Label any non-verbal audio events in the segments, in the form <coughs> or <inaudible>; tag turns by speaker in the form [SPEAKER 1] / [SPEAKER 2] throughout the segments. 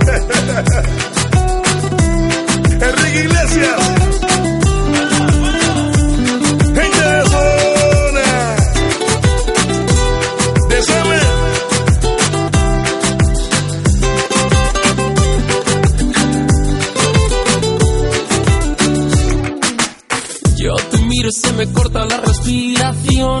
[SPEAKER 1] <laughs>
[SPEAKER 2] Enrique Iglesias. Gente de zona.
[SPEAKER 3] Yo te miro y se me corta la respiración.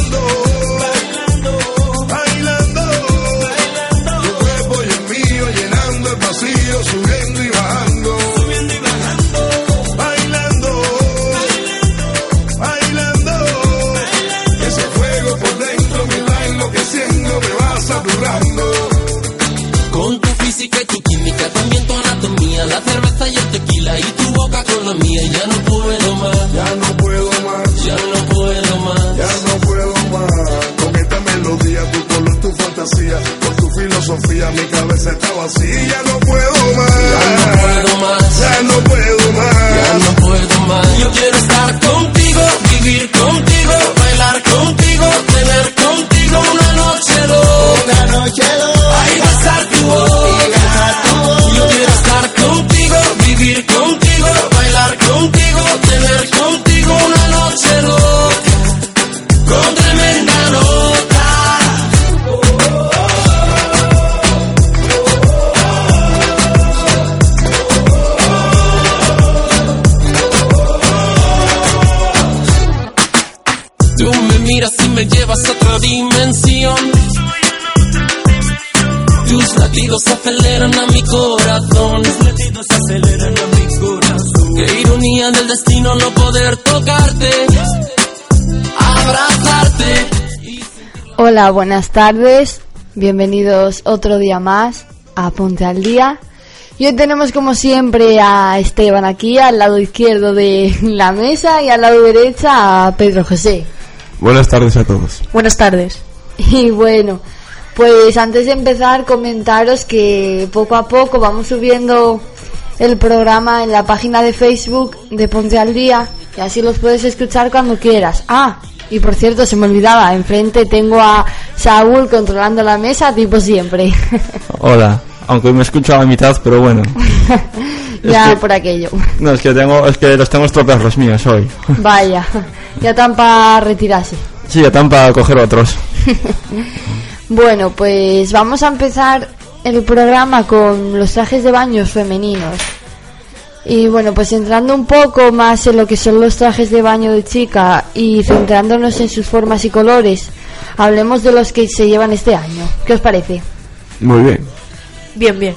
[SPEAKER 2] Mi cabeza está vacía. Ya no puedo más.
[SPEAKER 4] Hola, buenas tardes. Bienvenidos otro día más a Ponte al Día. Y hoy tenemos como siempre a Esteban aquí al lado izquierdo de la mesa y al lado derecha a Pedro José.
[SPEAKER 5] Buenas tardes a todos.
[SPEAKER 4] Buenas tardes. <laughs> Y bueno, pues antes de empezar comentaros que poco a poco vamos subiendo el programa en la página de Facebook de Ponte al Día y así los puedes escuchar cuando quieras. Ah, y por cierto, se me olvidaba, enfrente tengo a Saúl controlando la mesa, tipo siempre. <laughs>
[SPEAKER 5] Hola, aunque me escucho a la mitad, pero bueno. <laughs>
[SPEAKER 4] ya
[SPEAKER 5] que-
[SPEAKER 4] por aquello.
[SPEAKER 5] No, es que tengo, es que los tengo estropeados los míos hoy. <laughs>
[SPEAKER 4] Vaya, ya tan para retirarse.
[SPEAKER 5] Sí, están para coger otros.
[SPEAKER 4] Bueno, pues vamos a empezar el programa con los trajes de baños femeninos. Y bueno, pues entrando un poco más en lo que son los trajes de baño de chica y centrándonos en sus formas y colores, hablemos de los que se llevan este año. ¿Qué os parece?
[SPEAKER 5] Muy bien.
[SPEAKER 4] Bien, bien.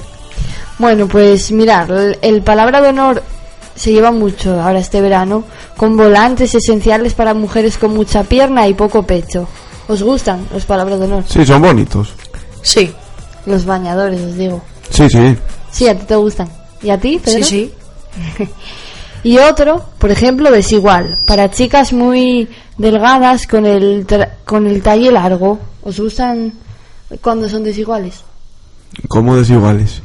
[SPEAKER 4] Bueno, pues mirar, el, el palabra de honor se lleva mucho ahora este verano, con volantes esenciales para mujeres con mucha pierna y poco pecho. ¿Os gustan los palabras de honor?
[SPEAKER 5] Sí, son bonitos.
[SPEAKER 4] Sí. Los bañadores, os digo.
[SPEAKER 5] Sí, sí.
[SPEAKER 4] Sí, a ti te gustan. ¿Y a ti, Pedro?
[SPEAKER 6] Sí, sí. <laughs>
[SPEAKER 4] Y otro, por ejemplo, desigual, para chicas muy delgadas con el tra- con el talle largo. ¿Os gustan cuando son desiguales?
[SPEAKER 5] Como desiguales.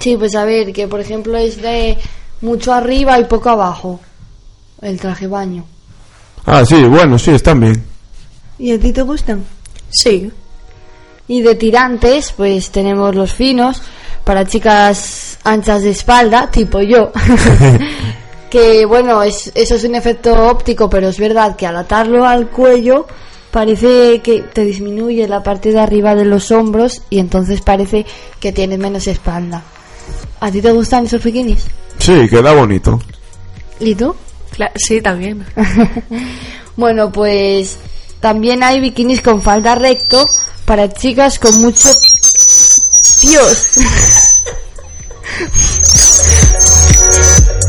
[SPEAKER 4] Sí, pues a ver, que por ejemplo es de mucho arriba y poco abajo. El traje baño.
[SPEAKER 5] Ah, sí, bueno, sí, están bien.
[SPEAKER 4] ¿Y a ti te gustan?
[SPEAKER 6] Sí.
[SPEAKER 4] Y de tirantes, pues tenemos los finos para chicas anchas de espalda, tipo yo. <laughs> que bueno, es, eso es un efecto óptico, pero es verdad que al atarlo al cuello parece que te disminuye la parte de arriba de los hombros y entonces parece que tienes menos espalda. ¿A ti te gustan esos bikinis?
[SPEAKER 5] Sí, queda bonito.
[SPEAKER 4] ¿Y tú?
[SPEAKER 6] Cla- sí, también. <laughs>
[SPEAKER 4] Bueno, pues también hay bikinis con falda recto para chicas con mucho... Dios. <laughs>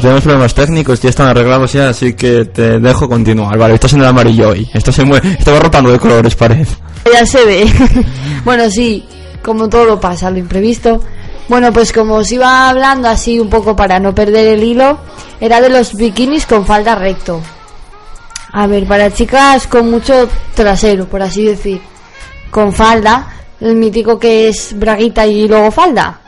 [SPEAKER 6] Tenemos problemas técnicos, ya están arreglados ya, así que te dejo continuar. Vale, estás en el amarillo hoy. Esto se va rotando de colores, parece.
[SPEAKER 4] Ya se ve. <laughs> bueno, sí, como todo pasa, lo imprevisto. Bueno, pues como os iba hablando así un poco para no perder el hilo, era de los bikinis con falda recto. A ver, para chicas con mucho trasero, por así decir. Con falda, el mítico que es braguita y luego falda.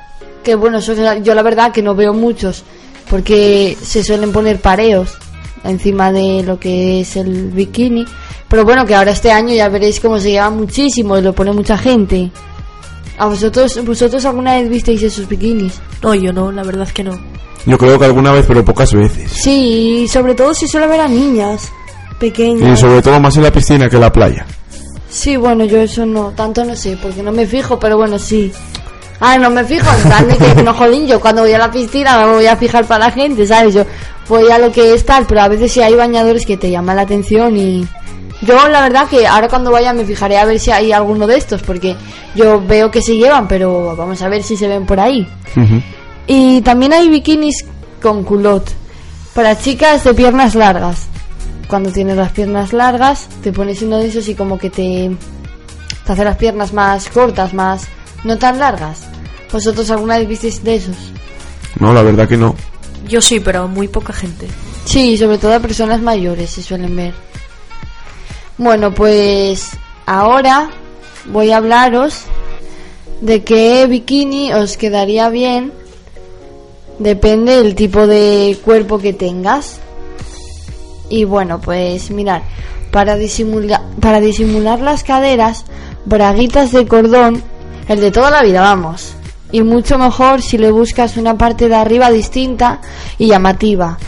[SPEAKER 4] Que bueno, eso yo la verdad que no veo muchos, porque se suelen poner pareos encima de lo que es el bikini. Pero bueno, que ahora este año ya veréis cómo se lleva muchísimo y lo pone mucha gente. ¿A vosotros, vosotros alguna vez visteis esos bikinis?
[SPEAKER 7] No, yo no, la verdad que no.
[SPEAKER 5] Yo creo que alguna vez, pero pocas veces.
[SPEAKER 4] Sí, y sobre todo si suele ver a niñas
[SPEAKER 5] Y
[SPEAKER 4] pequeñas.
[SPEAKER 5] sobre todo más en la piscina que en la playa.
[SPEAKER 4] Sí, bueno, yo eso no, tanto no sé, porque no me fijo, pero bueno, sí. Ah, no me fijo, en plan de que <laughs> no jodín, yo cuando voy a la piscina me voy a fijar para la gente, ¿sabes? Yo voy a lo que es tal, pero a veces sí hay bañadores que te llaman la atención y... Yo la verdad que ahora cuando vaya me fijaré a ver si hay alguno de estos, porque yo veo que se llevan, pero vamos a ver si se ven por ahí. Y también hay bikinis con culot para chicas de piernas largas. Cuando tienes las piernas largas, te pones uno de esos y como que te, te hace las piernas más cortas, más no tan largas. ¿Vosotros alguna vez visteis de esos?
[SPEAKER 5] No, la verdad que no.
[SPEAKER 7] Yo sí, pero muy poca gente.
[SPEAKER 4] Sí, sobre todo a personas mayores se suelen ver. Bueno, pues ahora voy a hablaros de qué bikini os quedaría bien. Depende del tipo de cuerpo que tengas. Y bueno, pues mirad, para disimular, para disimular las caderas, braguitas de cordón, el de toda la vida, vamos. Y mucho mejor si le buscas una parte de arriba distinta y llamativa.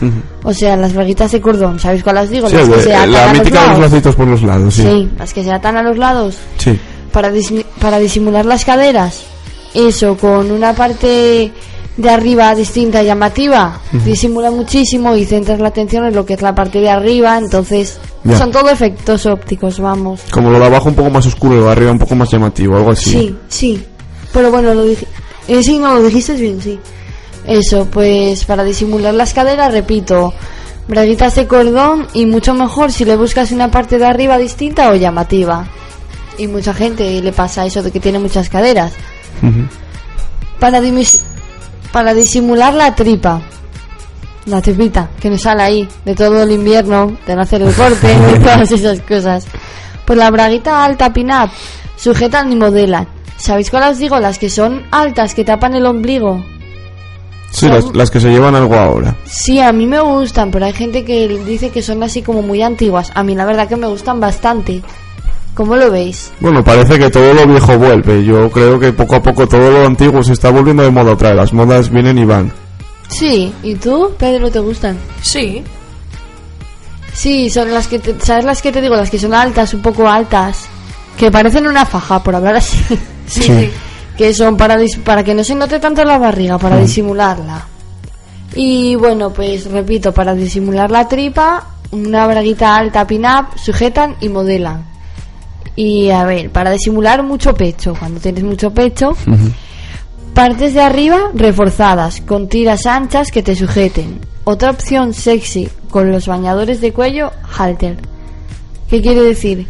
[SPEAKER 4] O sea, las braguitas de cordón, ¿sabéis cuáles digo?
[SPEAKER 5] Sí,
[SPEAKER 4] las que
[SPEAKER 5] de-
[SPEAKER 4] se atan
[SPEAKER 5] la
[SPEAKER 4] a los lados.
[SPEAKER 5] lacitos por los lados, sí.
[SPEAKER 4] Sí, las que se atan a los lados
[SPEAKER 5] Sí.
[SPEAKER 4] para, para disimular las caderas. Eso, con una parte de arriba distinta y llamativa, disimula muchísimo y centras la atención en lo que es la parte de arriba. Entonces,
[SPEAKER 5] Ya.
[SPEAKER 4] son todo efectos ópticos, vamos.
[SPEAKER 5] Como lo de abajo un poco más oscuro y lo de arriba un poco más llamativo, algo así.
[SPEAKER 4] Sí, sí. Pero bueno, lo dije. Eh, sí, no, lo dijiste bien, sí. Eso, pues para disimular las caderas, repito, braguitas de cordón y mucho mejor si le buscas una parte de arriba distinta o llamativa. Y mucha gente le pasa eso de que tiene muchas caderas. Para, disimular la tripa. La tripita que nos sale ahí de todo el invierno, de no hacer el <laughs> corte y todas esas cosas. Pues la braguita alta pin-up sujetan y modelan. ¿Sabéis cuál os digo? Las que son altas, que tapan el ombligo.
[SPEAKER 5] Sí,
[SPEAKER 4] Son-
[SPEAKER 5] las, las que se llevan algo ahora.
[SPEAKER 4] Sí, a mí me gustan, pero hay gente que dice que son así como muy antiguas. A mí la verdad que me gustan bastante. ¿Cómo lo veis?
[SPEAKER 5] Bueno, parece que todo lo viejo vuelve. Yo creo que poco a poco todo lo antiguo se está volviendo de moda otra vez. Las modas vienen y van.
[SPEAKER 4] Sí, ¿y tú, Pedro, te gustan?
[SPEAKER 7] Sí.
[SPEAKER 4] Sí, son las que, te- ¿sabes las que te digo? Las que son altas, un poco altas. Que parecen una faja, por hablar así. <laughs>
[SPEAKER 7] Sí,
[SPEAKER 5] Sí.
[SPEAKER 4] que son para, dis- para que no se note tanto la barriga, para disimularla. Y bueno, pues repito, para disimular la tripa, una braguita alta pin-up, sujetan y modelan. Y a ver, para disimular mucho pecho, cuando tienes mucho pecho, partes de arriba reforzadas, con tiras anchas que te sujeten. Otra opción sexy con los bañadores de cuello, halter. ¿Qué quiere decir?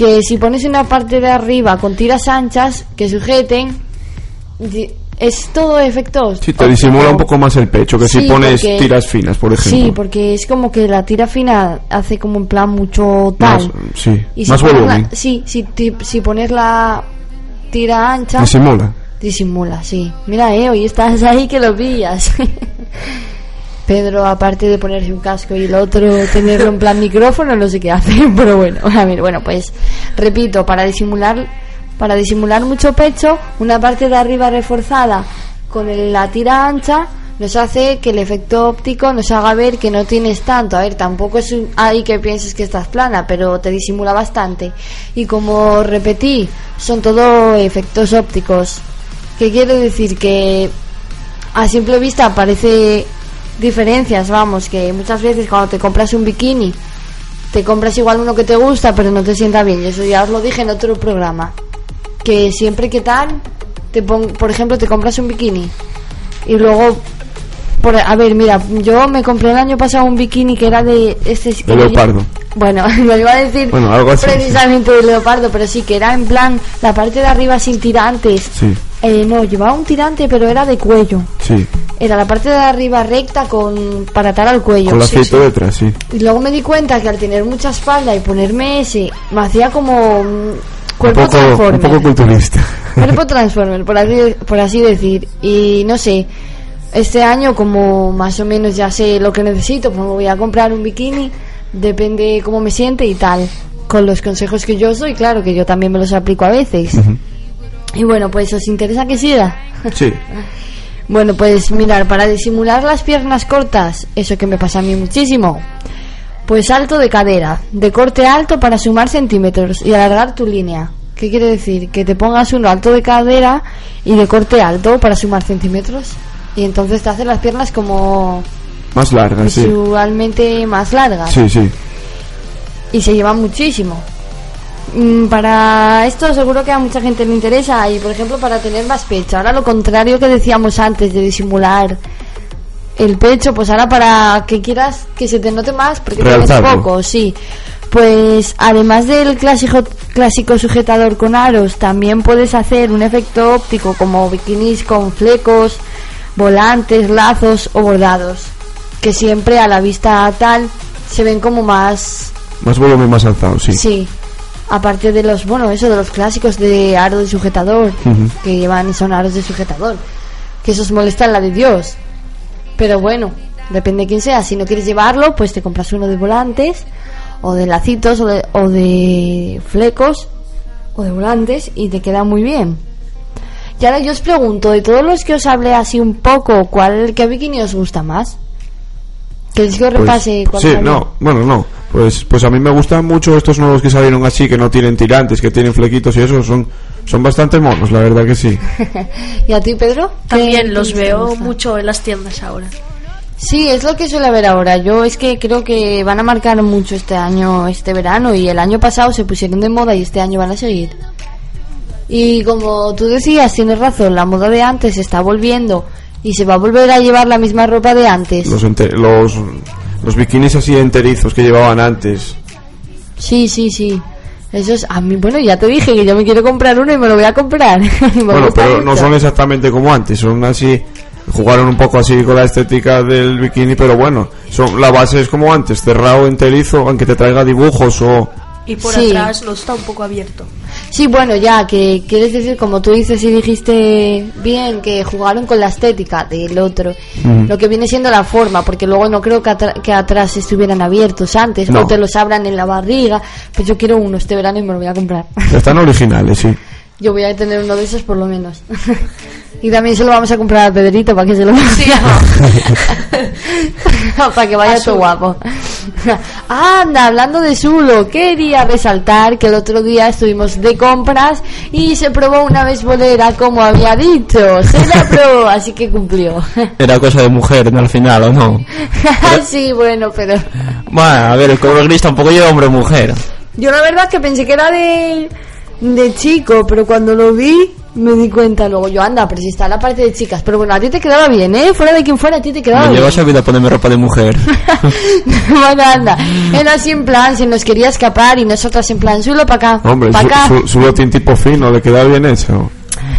[SPEAKER 4] Que si pones una parte de arriba con tiras anchas que sujeten, es todo efectos.
[SPEAKER 5] Sí, te disimula un poco más el pecho que si
[SPEAKER 4] Sí,
[SPEAKER 5] pones
[SPEAKER 4] porque-
[SPEAKER 5] tiras finas, por ejemplo.
[SPEAKER 4] Sí, porque es como que la tira fina hace como en plan mucho
[SPEAKER 5] Más,
[SPEAKER 4] tal.
[SPEAKER 5] sí,
[SPEAKER 4] Y si
[SPEAKER 5] más
[SPEAKER 4] pones
[SPEAKER 5] volumen.
[SPEAKER 4] la- sí, si, ti- si pones la tira ancha,
[SPEAKER 5] Disimula.
[SPEAKER 4] disimula, sí. Mira, eh, hoy estás ahí que lo pillas. <laughs> Pedro, aparte de ponerse un casco y el otro tenerlo en plan micrófono, no sé qué hace, <laughs> pero bueno, a ver, bueno, pues repito, para disimular, para disimular mucho pecho, una parte de arriba reforzada con la tira ancha nos hace que el efecto óptico nos haga ver que no tienes tanto. A ver, tampoco es ahí que pienses que estás plana, pero te disimula bastante. Y como repetí, son todo efectos ópticos. ¿Qué quiere decir? Que a simple vista parece diferencias, vamos, que muchas veces cuando te compras un bikini, te compras igual uno que te gusta, pero no te sienta bien. Eso ya os lo dije en otro programa. Que siempre que tal, te pon- por ejemplo, te compras un bikini y luego, por, a ver, mira, yo me compré el año pasado un bikini que era de este
[SPEAKER 5] De leopardo.
[SPEAKER 4] Bueno, <laughs> lo iba a decir
[SPEAKER 5] Bueno, algo así,
[SPEAKER 4] precisamente de leopardo, pero sí que era en plan la parte de arriba sin tirantes.
[SPEAKER 5] Sí,
[SPEAKER 4] Eh, no, llevaba un tirante, pero era de cuello.
[SPEAKER 5] sí.
[SPEAKER 4] Era la parte de arriba recta con para atar al cuello.
[SPEAKER 5] Con
[SPEAKER 4] Sí, sí.
[SPEAKER 5] detrás, sí.
[SPEAKER 4] Y luego me di cuenta que al tener mucha espalda y ponerme ese, me hacía como mm, cuerpo
[SPEAKER 5] un poco, un
[SPEAKER 4] transformer.
[SPEAKER 5] poco culturista.
[SPEAKER 4] Cuerpo <laughs> transformer, por así, por así decir. Y no sé, este año como más o menos ya sé lo que necesito, pues me voy a comprar un bikini, depende cómo me siente y tal. Con los consejos que yo os doy, claro que yo también me los aplico a veces. Y bueno, pues os interesa que siga.
[SPEAKER 5] Sí. <laughs>
[SPEAKER 4] Bueno, pues mirar, para disimular las piernas cortas, eso que me pasa a mí muchísimo, pues alto de cadera, de corte alto para sumar centímetros y alargar tu línea. ¿Qué quiere decir? Que te pongas uno alto de cadera y de corte alto para sumar centímetros. Y entonces te hace las piernas como
[SPEAKER 5] Más larga, sí.
[SPEAKER 4] visualmente más largas
[SPEAKER 5] Sí, sí.
[SPEAKER 4] y se lleva muchísimo. Mm, Para esto seguro que a mucha gente le interesa y por ejemplo para tener más pecho. Ahora lo contrario que decíamos antes de disimular el pecho, pues ahora para que quieras que se te note más porque tienes poco, sí. Pues además del clásico, clásico sujetador con aros, también puedes hacer un efecto óptico como bikinis con flecos, volantes, lazos o bordados, que siempre a la vista tal se ven como más
[SPEAKER 5] Más volumen, más alzado, sí.
[SPEAKER 4] Sí. Aparte de los, bueno, eso de los clásicos de aro de sujetador, que llevan son aros de sujetador, que esos molestan la de Dios. Pero bueno, depende de quién sea. Si no quieres llevarlo, pues te compras uno de volantes, o de lacitos, o de, o de flecos, o de volantes, y te queda muy bien. Y ahora yo os pregunto, de todos los que os hablé así un poco, ¿cuál, qué bikini os gusta más? ¿Queréis que os
[SPEAKER 5] Pues,
[SPEAKER 4] repase cuál
[SPEAKER 5] sí,
[SPEAKER 4] salió?
[SPEAKER 5] no, bueno, no. Pues, pues a mí me gustan mucho estos nuevos que salieron así, que no tienen tirantes, que tienen flequitos y eso, son, son bastante monos, la verdad que sí. <laughs>
[SPEAKER 4] ¿Y a ti, Pedro? ¿Qué
[SPEAKER 7] También los veo mucho en las tiendas ahora.
[SPEAKER 4] Sí, es lo que suele haber ahora. Yo es que creo que van a marcar mucho este año, este verano, y el año pasado se pusieron de moda y este año van a seguir. Y como tú decías, tienes razón, la moda de antes se está volviendo y se va a volver a llevar la misma ropa de antes.
[SPEAKER 5] Los, los, los bikinis así enterizos que llevaban antes.
[SPEAKER 4] Sí, sí, sí. Eso es, a mí, bueno, ya te dije que yo me quiero comprar uno y me lo voy a comprar. <laughs>
[SPEAKER 5] Bueno, pero no son exactamente como antes, son así, jugaron un poco así con la estética del bikini, pero bueno, son, la base es como antes, cerrado, enterizo, aunque te traiga dibujos o...
[SPEAKER 7] Y por
[SPEAKER 4] Sí.
[SPEAKER 7] atrás lo está un poco abierto.
[SPEAKER 4] Sí, bueno, ya, que quieres decir, como tú dices y dijiste bien, que jugaron con la estética del otro, lo que viene siendo la forma, porque luego no creo que, atra- que atrás estuvieran abiertos antes,
[SPEAKER 5] No.
[SPEAKER 4] o te los abran en la barriga, pues yo quiero uno este verano y me lo voy a comprar.
[SPEAKER 5] Están originales, sí.
[SPEAKER 4] Yo voy a tener uno de esos por lo menos. <laughs> y también se lo vamos a comprar a Pedrito para que se lo <laughs> para que vaya todo guapo. Anda, hablando de Zulo, quería resaltar que el otro día estuvimos de compras y se probó una vez bolera como había dicho. Se la probó, así que cumplió. <laughs>
[SPEAKER 6] Era cosa de mujer, ¿no? Al final, ¿o no?
[SPEAKER 4] sí, bueno, pero
[SPEAKER 6] Bueno, a ver, el color gris tampoco lleva hombre o mujer.
[SPEAKER 4] yo la verdad que pensé que era de de chico, pero cuando lo vi me di cuenta luego yo, anda, pero si está la parte de chicas. Pero bueno, a ti te quedaba bien, ¿eh? Fuera de quien fuera, a ti te quedaba
[SPEAKER 6] Me
[SPEAKER 4] bien.
[SPEAKER 6] llevas a vida a ponerme ropa de mujer. <laughs>
[SPEAKER 4] bueno, anda. Era así en plan, se nos quería escapar y nosotras en plan, suelo para acá,
[SPEAKER 5] Hombre,
[SPEAKER 4] para acá.
[SPEAKER 5] su, su, tipo fino, le queda bien hecho.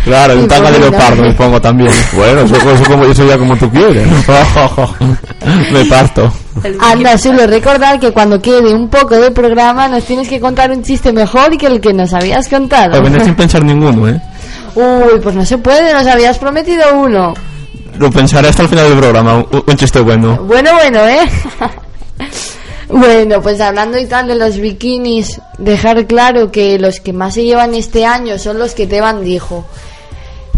[SPEAKER 6] Claro, un tanga de leopardo me pongo también. <laughs>
[SPEAKER 5] Bueno, eso, eso, como, eso ya como tú quieres. <laughs>
[SPEAKER 6] me parto.
[SPEAKER 4] Anda, suelo recordar que cuando quede un poco de programa nos tienes que contar un chiste mejor que el que nos habías contado.
[SPEAKER 6] Vendré sin <laughs> pensar ninguno, ¿eh?
[SPEAKER 4] Uy, pues no se puede, nos habías prometido uno.
[SPEAKER 6] Lo pensaré hasta el final del programa. Un, un chiste bueno.
[SPEAKER 4] Bueno, bueno, ¿eh? bueno, pues hablando y tal de los bikinis, dejar claro que los que más se llevan este año son los que Teban dijo.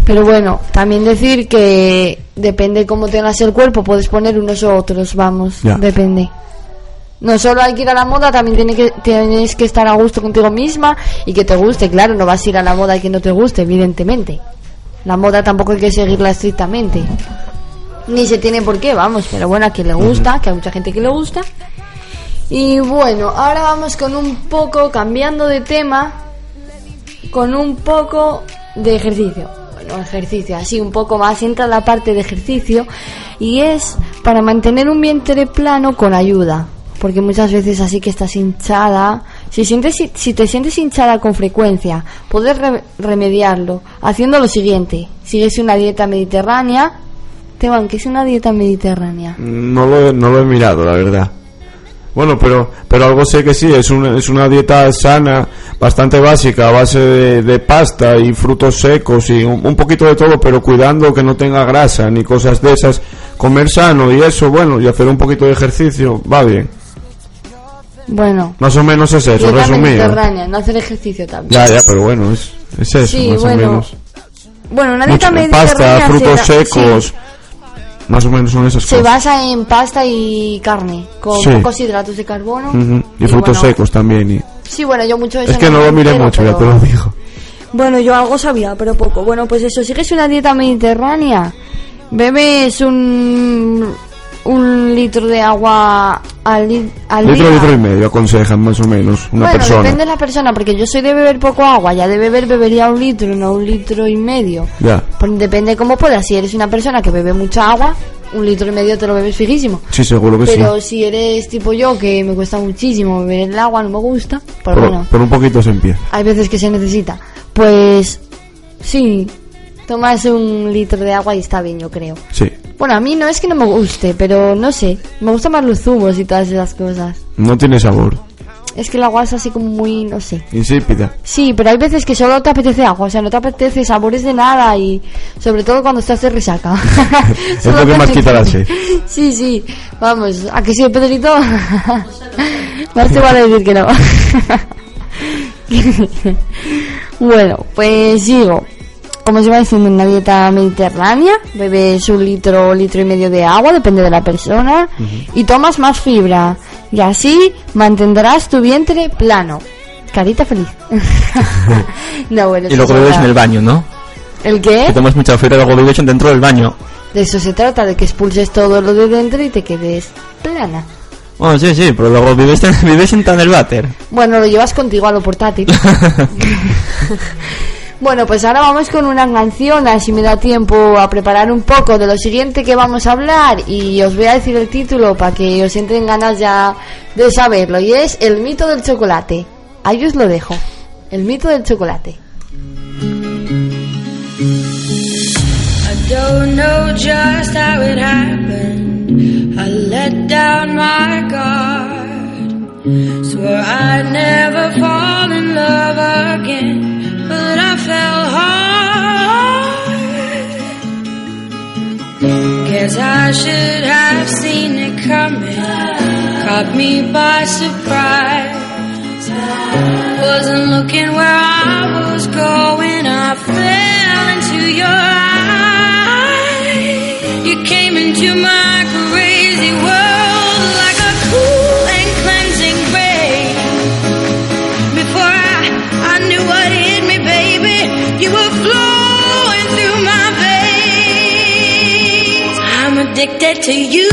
[SPEAKER 4] Pero bueno, también decir que depende cómo tengas el cuerpo, puedes poner unos u otros, vamos,
[SPEAKER 5] Ya.
[SPEAKER 4] depende. No solo hay que ir a la moda, también tiene que, tienes que estar a gusto contigo misma y que te guste, claro, no vas a ir a la moda y que no te guste, evidentemente. La moda tampoco hay que seguirla estrictamente. Ni se tiene por qué, vamos, pero bueno, a quien le gusta, que hay mucha gente que le gusta. Y bueno, ahora vamos con un poco, cambiando de tema, con un poco de ejercicio. Bueno, ejercicio, así un poco más, entra la parte de ejercicio y es para mantener un vientre plano con ayuda. Porque muchas veces así que estás hinchada, si, sientes, si te sientes hinchada con frecuencia, puedes re- remediarlo haciendo lo siguiente. Sigues una dieta mediterránea. Teban, ¿qué es una dieta mediterránea?
[SPEAKER 5] No no lo he mirado, la verdad. Bueno, pero, pero algo sé que sí, es una, es una dieta sana, bastante básica, a base de, de pasta y frutos secos y un, un poquito de todo, pero cuidando que no tenga grasa ni cosas de esas. Comer sano y eso, bueno, y hacer un poquito de ejercicio, va bien.
[SPEAKER 4] Bueno,
[SPEAKER 5] Más o menos es eso, resumido.
[SPEAKER 4] no hacer ejercicio también.
[SPEAKER 5] Ya, ya, pero bueno, es, es eso,
[SPEAKER 4] Sí,
[SPEAKER 5] más
[SPEAKER 4] bueno,
[SPEAKER 5] o menos.
[SPEAKER 4] Bueno, una dieta
[SPEAKER 5] Mucho-
[SPEAKER 4] mediterránea
[SPEAKER 5] pasta, frutos
[SPEAKER 4] se, da-
[SPEAKER 5] secos,
[SPEAKER 4] sí,
[SPEAKER 5] más o menos son esas
[SPEAKER 4] se
[SPEAKER 5] cosas.
[SPEAKER 4] basa en pasta y carne, con
[SPEAKER 5] Sí.
[SPEAKER 4] pocos hidratos de carbono.
[SPEAKER 5] Ujú, Y frutos
[SPEAKER 4] bueno,
[SPEAKER 5] secos también. Y...
[SPEAKER 4] Sí, bueno, yo mucho de
[SPEAKER 5] Es
[SPEAKER 4] eso
[SPEAKER 5] que no lo miré mucho, ya te
[SPEAKER 4] pero-
[SPEAKER 5] lo digo.
[SPEAKER 7] Bueno, yo algo sabía, pero poco.
[SPEAKER 4] Bueno, pues eso, sigues una dieta mediterránea, bebes un, un litro de agua al,
[SPEAKER 5] Litro,
[SPEAKER 4] día.
[SPEAKER 5] litro y medio aconsejan más o menos una
[SPEAKER 4] bueno,
[SPEAKER 5] persona.
[SPEAKER 4] depende de la persona, porque yo soy de beber poco agua, ya de beber bebería un litro, no un litro y medio.
[SPEAKER 5] Ya,
[SPEAKER 4] Pues depende cómo puedas, si eres una persona que bebe mucha agua, un litro y medio te lo bebes fijísimo.
[SPEAKER 5] sí, seguro que
[SPEAKER 4] Pero
[SPEAKER 5] sí.
[SPEAKER 4] si eres tipo yo, que me cuesta muchísimo beber el agua, no me gusta, pues
[SPEAKER 5] Por,
[SPEAKER 4] bueno,
[SPEAKER 5] por un poquito se empieza.
[SPEAKER 4] hay veces que se necesita. Pues sí, tomas un litro de agua y está bien, yo creo.
[SPEAKER 5] Sí.
[SPEAKER 4] Bueno, a mí no es que no me guste, pero no sé, me gustan más los zumos y todas esas cosas.
[SPEAKER 5] No tiene sabor.
[SPEAKER 4] Es que el agua es así como muy, no sé.
[SPEAKER 5] Insípida.
[SPEAKER 4] Sí, pero hay veces que solo te apetece agua, o sea, no te apetece sabores de nada y sobre todo cuando estás de resaca. <laughs>
[SPEAKER 5] Es lo <laughs> que más quita la sed. <laughs>
[SPEAKER 4] Sí, sí, vamos, ¿a que sí, Pedrito? Más te vale decir que no. bueno, pues sigo. Como se va diciendo, una dieta mediterránea, bebes un litro, litro y medio de agua, depende de la persona, y tomas más fibra. Y así mantendrás tu vientre plano. Carita feliz. <laughs> <laughs> no, bueno,
[SPEAKER 6] Y luego
[SPEAKER 4] es
[SPEAKER 6] bebes en el baño, ¿no?
[SPEAKER 4] ¿El
[SPEAKER 6] Que
[SPEAKER 4] qué?
[SPEAKER 6] tomas mucha fibra y luego bebes dentro del baño.
[SPEAKER 4] De eso se trata, de que expulses todo lo de dentro y te quedes plana.
[SPEAKER 6] Bueno, sí, sí, pero luego vives, vives en <laughs> el váter.
[SPEAKER 4] Bueno, lo llevas contigo a lo portátil. Bueno, pues ahora vamos con una canción, así me da tiempo a preparar un poco de lo siguiente que vamos a hablar y os voy a decir el título para que os entren ganas ya de saberlo y es El mito del chocolate. Ahí os lo dejo. El mito del chocolate.
[SPEAKER 8] Fell hard. Guess I should have seen it coming. Caught me by surprise. Wasn't looking where I was going. I fell into your eyes. You came into my crazy world addicted to you,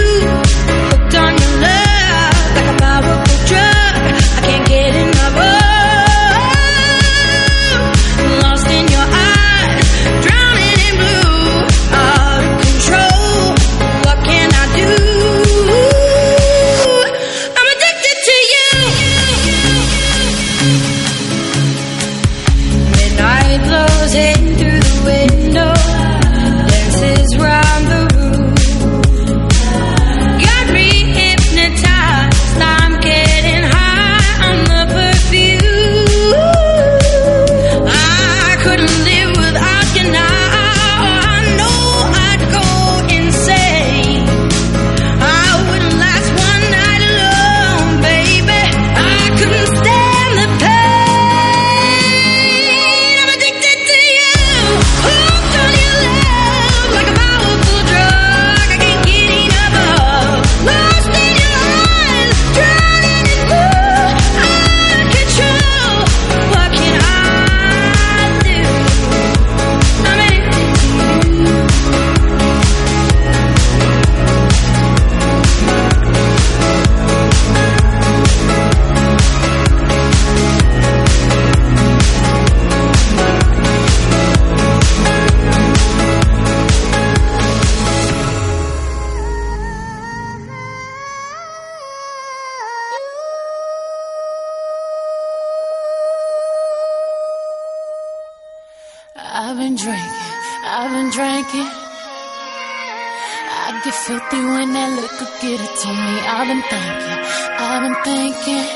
[SPEAKER 9] filthy when that liquor get it to me. I've been thinking, I've been thinking.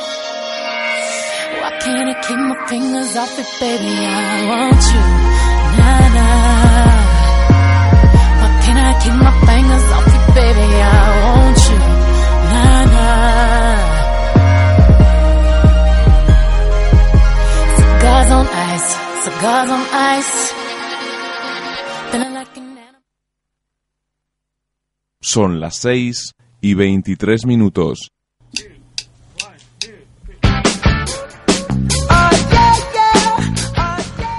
[SPEAKER 9] Why can't I keep my fingers off it, baby? I want you, nah nah. Why can't I keep my fingers off it, baby? I want you, nah nah. Cigars on ice, cigars on ice.
[SPEAKER 10] Son las 6 y 23 minutos.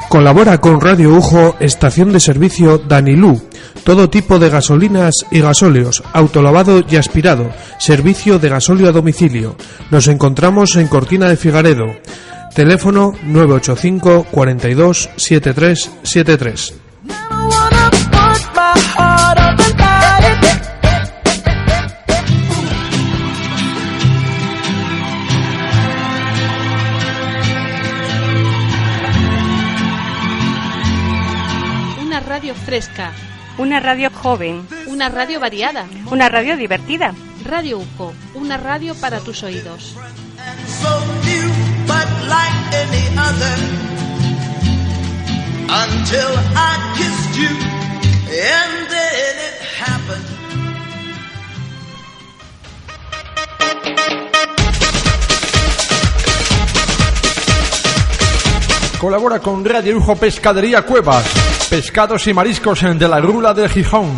[SPEAKER 11] Colabora con Radio Ujo, estación de servicio Danilú. Todo tipo de gasolinas y gasóleos, autolavado y aspirado, servicio de gasóleo a domicilio. Nos encontramos en Cortina de Figaredo. Teléfono 985 42 73
[SPEAKER 12] radio fresca.
[SPEAKER 13] Una radio joven.
[SPEAKER 12] Una radio variada.
[SPEAKER 13] Una radio divertida.
[SPEAKER 12] Radio UFO, una radio para tus oídos.
[SPEAKER 14] Colabora con Radio Ujo Pescadería Cuevas, pescados y mariscos de la Rula de Gijón.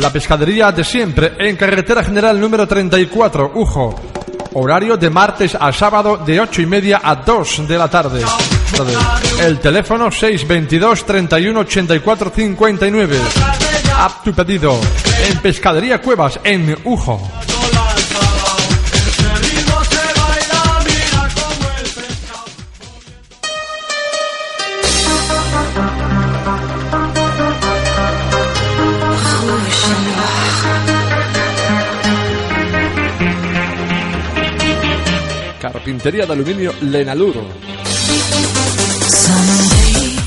[SPEAKER 14] La pescadería de siempre en carretera general número 34, Ujo. Horario de martes a sábado de 8 y media a 2 de la tarde. El teléfono 622 31 84 59. A tu pedido en Pescadería Cuevas en Ujo. Carpintería de aluminio Lenaluro.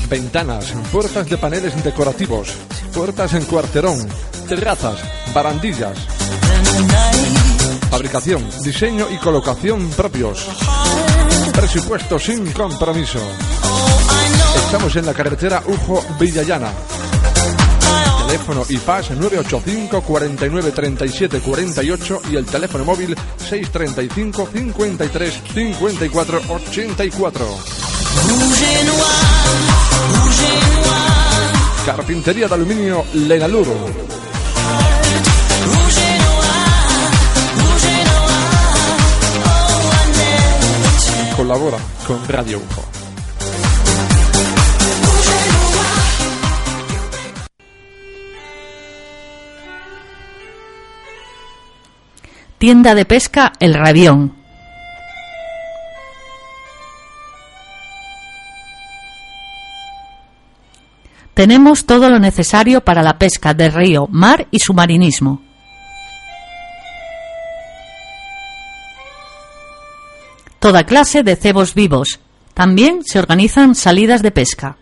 [SPEAKER 14] Ventanas, puertas de paneles decorativos, puertas en cuarterón, terrazas, barandillas. Fabricación, diseño y colocación propios. Presupuesto sin compromiso. Estamos en la carretera Ujo Villallana. Teléfono IPAS 985 49 37 48 y el teléfono móvil 635 53 54 84. Carpintería de aluminio Lenaluro. Colabora con Radio Ujo.
[SPEAKER 15] Tienda de pesca El Rabión. Tenemos todo lo necesario para la pesca de río, mar y submarinismo. Toda clase de cebos vivos. También se organizan salidas de pesca.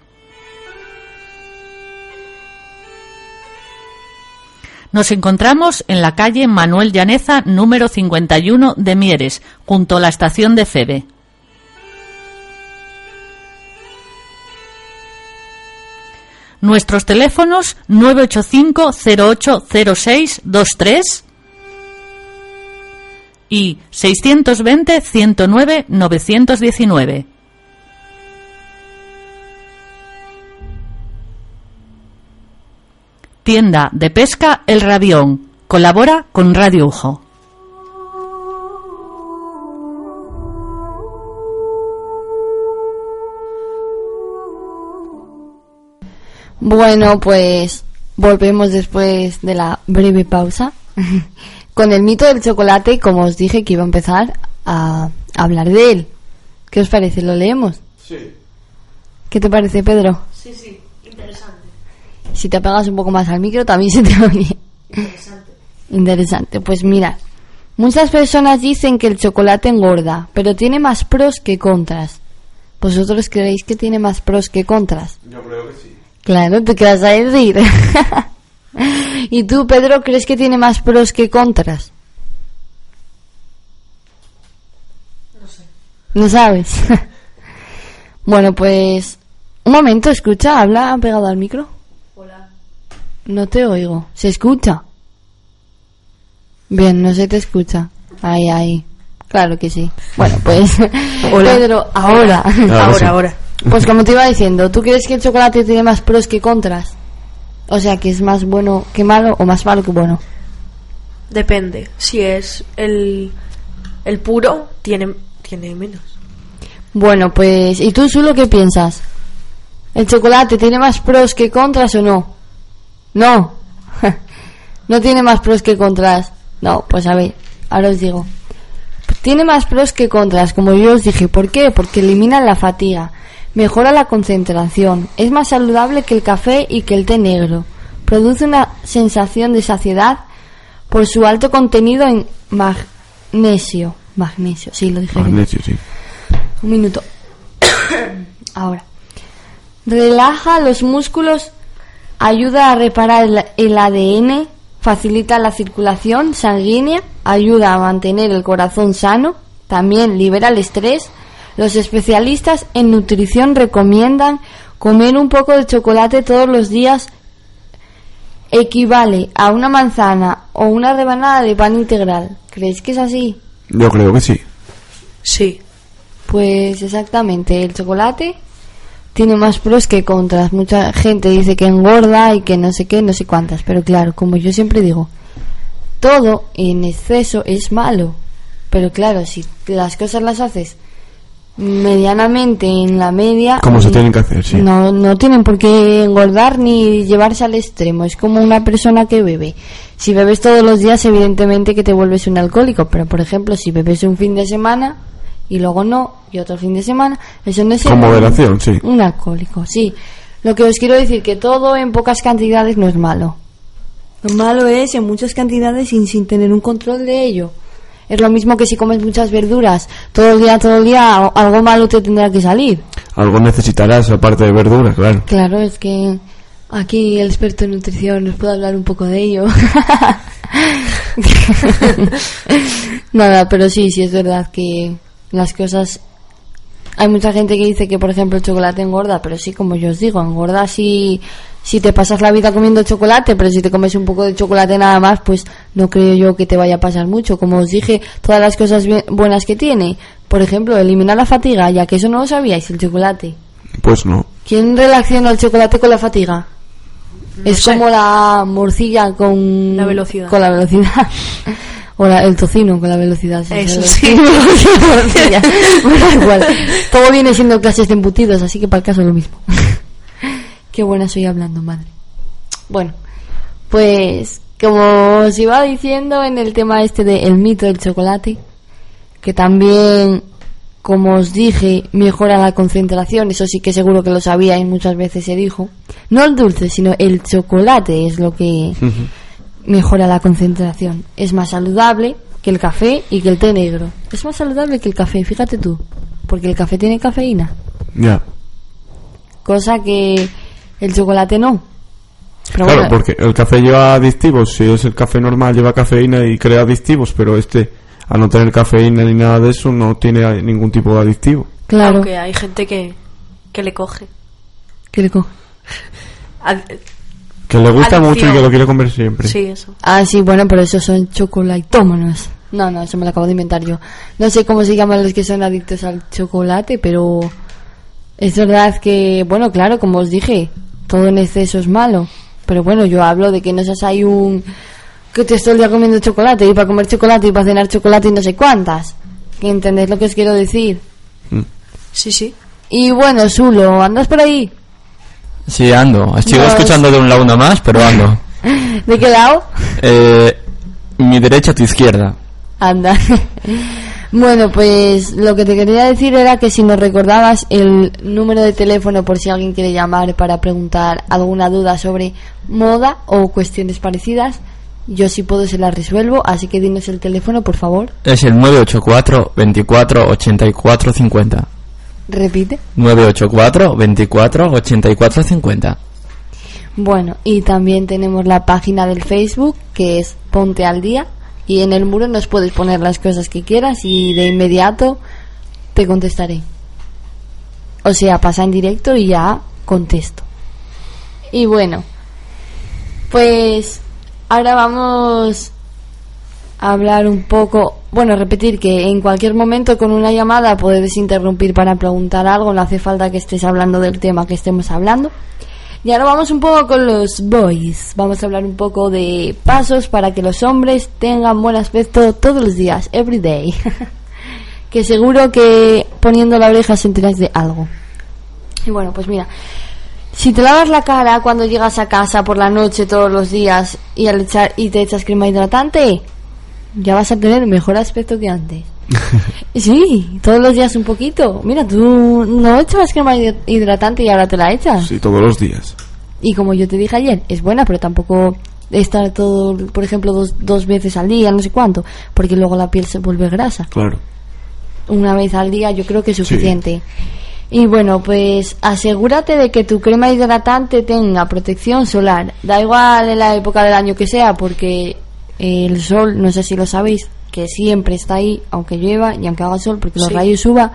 [SPEAKER 15] Nos encontramos en la calle Manuel Llaneza, número 51 de Mieres, junto a la estación de Cebe. Nuestros teléfonos 985-080623 y 620-109-919. Tienda de pesca El Rabión. Colabora con Radio Ujo.
[SPEAKER 4] Bueno, pues volvemos después de la breve pausa <laughs> con el mito del chocolate, como os dije que iba a empezar a hablar de él. ¿Qué os parece? ¿Lo leemos?
[SPEAKER 5] Sí.
[SPEAKER 4] ¿Qué te parece, Pedro?
[SPEAKER 7] Sí, sí.
[SPEAKER 4] Si te apegas un poco más al micro, también <laughs> se te oye.
[SPEAKER 7] Interesante.
[SPEAKER 4] Interesante. Pues mira, muchas personas dicen que el chocolate engorda, pero tiene más pros que contras. ¿Vosotros creéis que tiene más pros que contras?
[SPEAKER 5] Yo creo que sí.
[SPEAKER 4] Claro, te quedas a decir. <laughs> ¿Y tú, Pedro, crees que tiene más pros que contras?
[SPEAKER 7] No sé.
[SPEAKER 4] No sabes. <laughs> bueno, pues un momento, escucha, habla pegado al micro. No te oigo. ¿Se escucha? Bien, no se te escucha. Ahí, ahí. Claro que sí. Bueno, pues. <laughs>
[SPEAKER 7] Hola.
[SPEAKER 4] Pedro, ahora.
[SPEAKER 7] Ahora,
[SPEAKER 5] sí. <laughs>
[SPEAKER 7] ahora.
[SPEAKER 4] Pues como te iba diciendo, ¿tú crees que el chocolate tiene más pros que contras? O sea, que es más bueno que malo o más malo que bueno.
[SPEAKER 7] Depende. Si es el, el puro, tiene, tiene menos.
[SPEAKER 4] Bueno, pues. ¿Y tú, Zulo, qué piensas? ¿El chocolate tiene más pros que contras o no? No. <laughs> no tiene más pros que contras. No, pues a ver, ahora os digo. Tiene más pros que contras, como yo os dije. ¿Por qué? Porque elimina la fatiga, mejora la concentración, es más saludable que el café y que el té negro. Produce una sensación de saciedad por su alto contenido en magnesio. Magnesio, sí, lo dije bien.
[SPEAKER 5] Magnesio, sí.
[SPEAKER 4] Un minuto. <coughs> Ahora. Relaja los músculos, ayuda a reparar el, el ADN, facilita la circulación sanguínea, ayuda a mantener el corazón sano, también libera el estrés. Los especialistas en nutrición recomiendan comer un poco de chocolate todos los días equivale a una manzana o una rebanada de pan integral. ¿Creéis que es así?
[SPEAKER 5] Yo creo que sí.
[SPEAKER 7] Sí.
[SPEAKER 4] Pues exactamente, el chocolate tiene más pros que contras. Mucha gente dice que engorda y que no sé qué, no sé cuántas. Pero claro, como yo siempre digo, todo en exceso es malo. Pero claro, si las cosas las haces medianamente en la media...
[SPEAKER 5] Como se
[SPEAKER 4] mm,
[SPEAKER 5] tienen que hacer, sí.
[SPEAKER 4] No, no tienen por qué engordar ni llevarse al extremo. Es como una persona que bebe. Si bebes todos los días, evidentemente que te vuelves un alcohólico. Pero, por ejemplo, si bebes un fin de semana y luego no, y otro fin de semana, eso no es
[SPEAKER 5] Con moderación, sí.
[SPEAKER 4] un alcohólico. Sí. Lo que os quiero decir que todo en pocas cantidades no es malo. Lo malo es en muchas cantidades y sin tener un control de ello. Es lo mismo que si comes muchas verduras todo el día, todo el día, algo malo te tendrá que salir.
[SPEAKER 5] Algo necesitarás aparte de verdura, claro.
[SPEAKER 4] Claro, es que aquí el experto en nutrición nos puede hablar un poco de ello. <laughs> <laughs> Nada, pero sí, sí es verdad que las cosas... Hay mucha gente que dice que, por ejemplo, el chocolate engorda, pero sí, como yo os digo, engorda si, si te pasas la vida comiendo chocolate, pero si te comes un poco de chocolate nada más, pues no creo yo que te vaya a pasar mucho. Como os dije, todas las cosas bien- buenas que tiene, por ejemplo, eliminar la fatiga, ya que eso no lo sabíais, el chocolate.
[SPEAKER 5] Pues no.
[SPEAKER 4] ¿Quién relaciona el chocolate con la fatiga? es como la morcilla con
[SPEAKER 7] La velocidad.
[SPEAKER 4] Con la velocidad. <laughs> o la- el tocino con la velocidad.
[SPEAKER 7] Eso
[SPEAKER 4] sí. <laughs> Bueno, igual. Todo viene siendo clases de embutidos, así que para el caso es lo mismo. <laughs> Qué buena soy hablando, madre. Bueno, pues como os iba diciendo en el tema este del mito del chocolate, que también, como os dije, mejora la concentración, eso sí que seguro que lo sabía y muchas veces se dijo. No el dulce, sino el chocolate es lo que mejora la concentración. Es más saludable que el café y que el té negro. Es más saludable que el café, fíjate tú, porque el café tiene cafeína,
[SPEAKER 5] Ya.
[SPEAKER 4] cosa que el chocolate no. Pero
[SPEAKER 5] claro,
[SPEAKER 4] bueno,
[SPEAKER 5] porque el café lleva adictivos, si es el café normal lleva cafeína y crea adictivos, pero este, al no tener cafeína ni nada de eso, no tiene ningún tipo de adictivo.
[SPEAKER 4] Claro.
[SPEAKER 7] Aunque hay gente que, que le coge.
[SPEAKER 4] ¿Qué le coge?
[SPEAKER 5] Que le gusta
[SPEAKER 7] Adicción.
[SPEAKER 5] mucho y que lo quiere comer siempre.
[SPEAKER 7] Sí, eso.
[SPEAKER 4] Ah, sí, bueno, pero esos son chocolatómonos. No, no, eso me lo acabo de inventar yo. No sé cómo se llaman los que son adictos al chocolate, pero es verdad que, bueno, claro, como os dije, todo en exceso es malo. Pero bueno, yo hablo de que no seas ahí un... que te estoy el día comiendo chocolate y para comer chocolate y para cenar chocolate y no sé cuántas. ¿Que ¿Entendéis lo que os quiero decir?
[SPEAKER 7] Sí, sí.
[SPEAKER 4] Y bueno, Zulo, ¿andas por ahí?
[SPEAKER 6] Sí, ando. Sigo escuchando de un lado nada más, pero ando. <laughs>
[SPEAKER 4] ¿De qué lado?
[SPEAKER 6] Eh, mi derecha, tu izquierda.
[SPEAKER 4] Anda. <laughs> Bueno, pues lo que te quería decir era que si nos recordabas el número de teléfono por si alguien quiere llamar para preguntar alguna duda sobre moda o cuestiones parecidas, yo si puedo se las resuelvo, así que dinos el teléfono, por favor.
[SPEAKER 6] Es el 984 24 84 50.
[SPEAKER 4] Repite.
[SPEAKER 6] 984 24 84 50.
[SPEAKER 4] Bueno, y también tenemos la página del Facebook que es Ponte al Día y en el muro nos puedes poner las cosas que quieras y de inmediato te contestaré. O sea, pasa en directo y ya contesto. Y bueno, pues ahora vamos hablar un poco, bueno, repetir que en cualquier momento con una llamada puedes interrumpir para preguntar algo, no hace falta que estés hablando del tema que estemos hablando. Y ahora vamos un poco con los boys. Vamos a hablar un poco de pasos para que los hombres tengan buen aspecto todos los días, every day. <laughs> que seguro que poniendo la oreja se enteráis de algo. Y bueno, pues mira, si te lavas la cara cuando llegas a casa por la noche todos los días y al echar y te echas crema hidratante, ya vas a tener mejor aspecto que antes. <laughs> Sí, todos los días un poquito. Mira, tú no echabas crema hid- hidratante y ahora te la echas.
[SPEAKER 5] Sí, todos los días.
[SPEAKER 4] Y como yo te dije ayer, es buena, pero tampoco estar todo, por ejemplo, dos, dos veces al día, no sé cuánto, porque luego la piel se vuelve grasa.
[SPEAKER 5] Claro.
[SPEAKER 4] Una vez al día yo creo que es suficiente. Y bueno, pues asegúrate de que tu crema hidratante tenga protección solar. Da igual en la época del año que sea, porque el sol, no sé si lo sabéis, que siempre está ahí, aunque llueva y aunque haga sol, porque los
[SPEAKER 7] Sí.
[SPEAKER 4] rayos UVA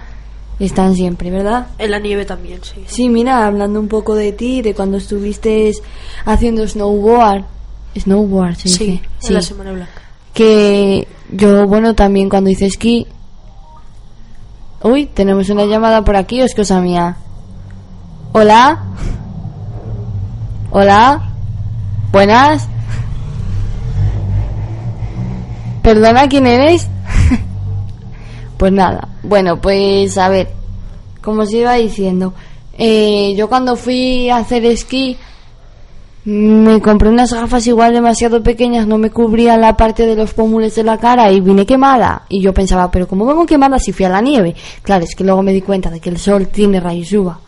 [SPEAKER 4] están siempre, ¿verdad?
[SPEAKER 7] En la nieve también, sí.
[SPEAKER 4] Sí, mira, hablando un poco de ti, de cuando estuviste haciendo snowboard. Snowboard, se
[SPEAKER 7] Sí,
[SPEAKER 4] dice.
[SPEAKER 7] en la Semana Blanca.
[SPEAKER 4] Que yo, bueno, también cuando hice esquí. Uy, tenemos una llamada por aquí, o es cosa mía. Hola. Hola. Buenas. Perdona, ¿quién eres? <laughs> pues nada. Bueno, pues a ver. Como os iba diciendo. eh, yo cuando fui a hacer esquí me compré unas gafas igual demasiado pequeñas, no me cubría la parte de los pómulos de la cara y vine quemada. Y yo pensaba, pero ¿cómo vengo quemada si fui a la nieve? Claro, es que luego me di cuenta de que el sol tiene rayos UVA.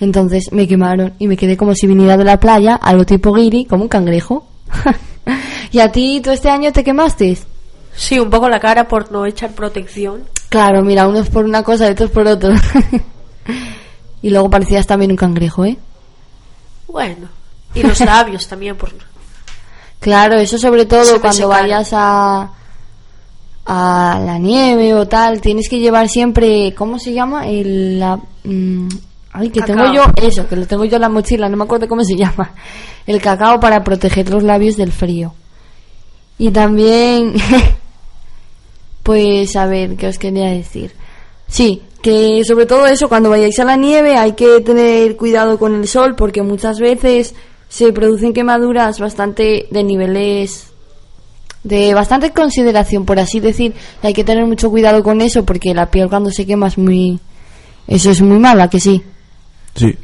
[SPEAKER 4] Entonces me quemaron y me quedé como si viniera de la playa, algo tipo guiri, como un cangrejo. <laughs> ¿Y a ti, tú este año te quemaste?
[SPEAKER 7] Sí, un poco la cara por no echar protección.
[SPEAKER 4] Claro, mira, unos por una cosa y otros por otro. <laughs> y luego parecías también un cangrejo, ¿eh?
[SPEAKER 7] Bueno. Y los labios también por...
[SPEAKER 4] Claro, eso sobre todo cuando vayas a a la nieve o tal, tienes que llevar siempre, ¿cómo se llama? El la, mm, ay, que
[SPEAKER 7] Cacao.
[SPEAKER 4] tengo yo eso, que lo tengo yo en la mochila, no me acuerdo cómo se <laughs> llama. El cacao para proteger los labios del frío. Y también <laughs> pues a ver, ¿qué os quería decir? Sí, que sobre todo eso, cuando vayáis a la nieve hay que tener cuidado con el sol porque muchas veces se producen quemaduras bastante de niveles de bastante consideración, por así decir. y Hay que tener mucho cuidado con eso porque la piel cuando se quema es muy... Eso es muy mala, que sí.
[SPEAKER 5] Sí.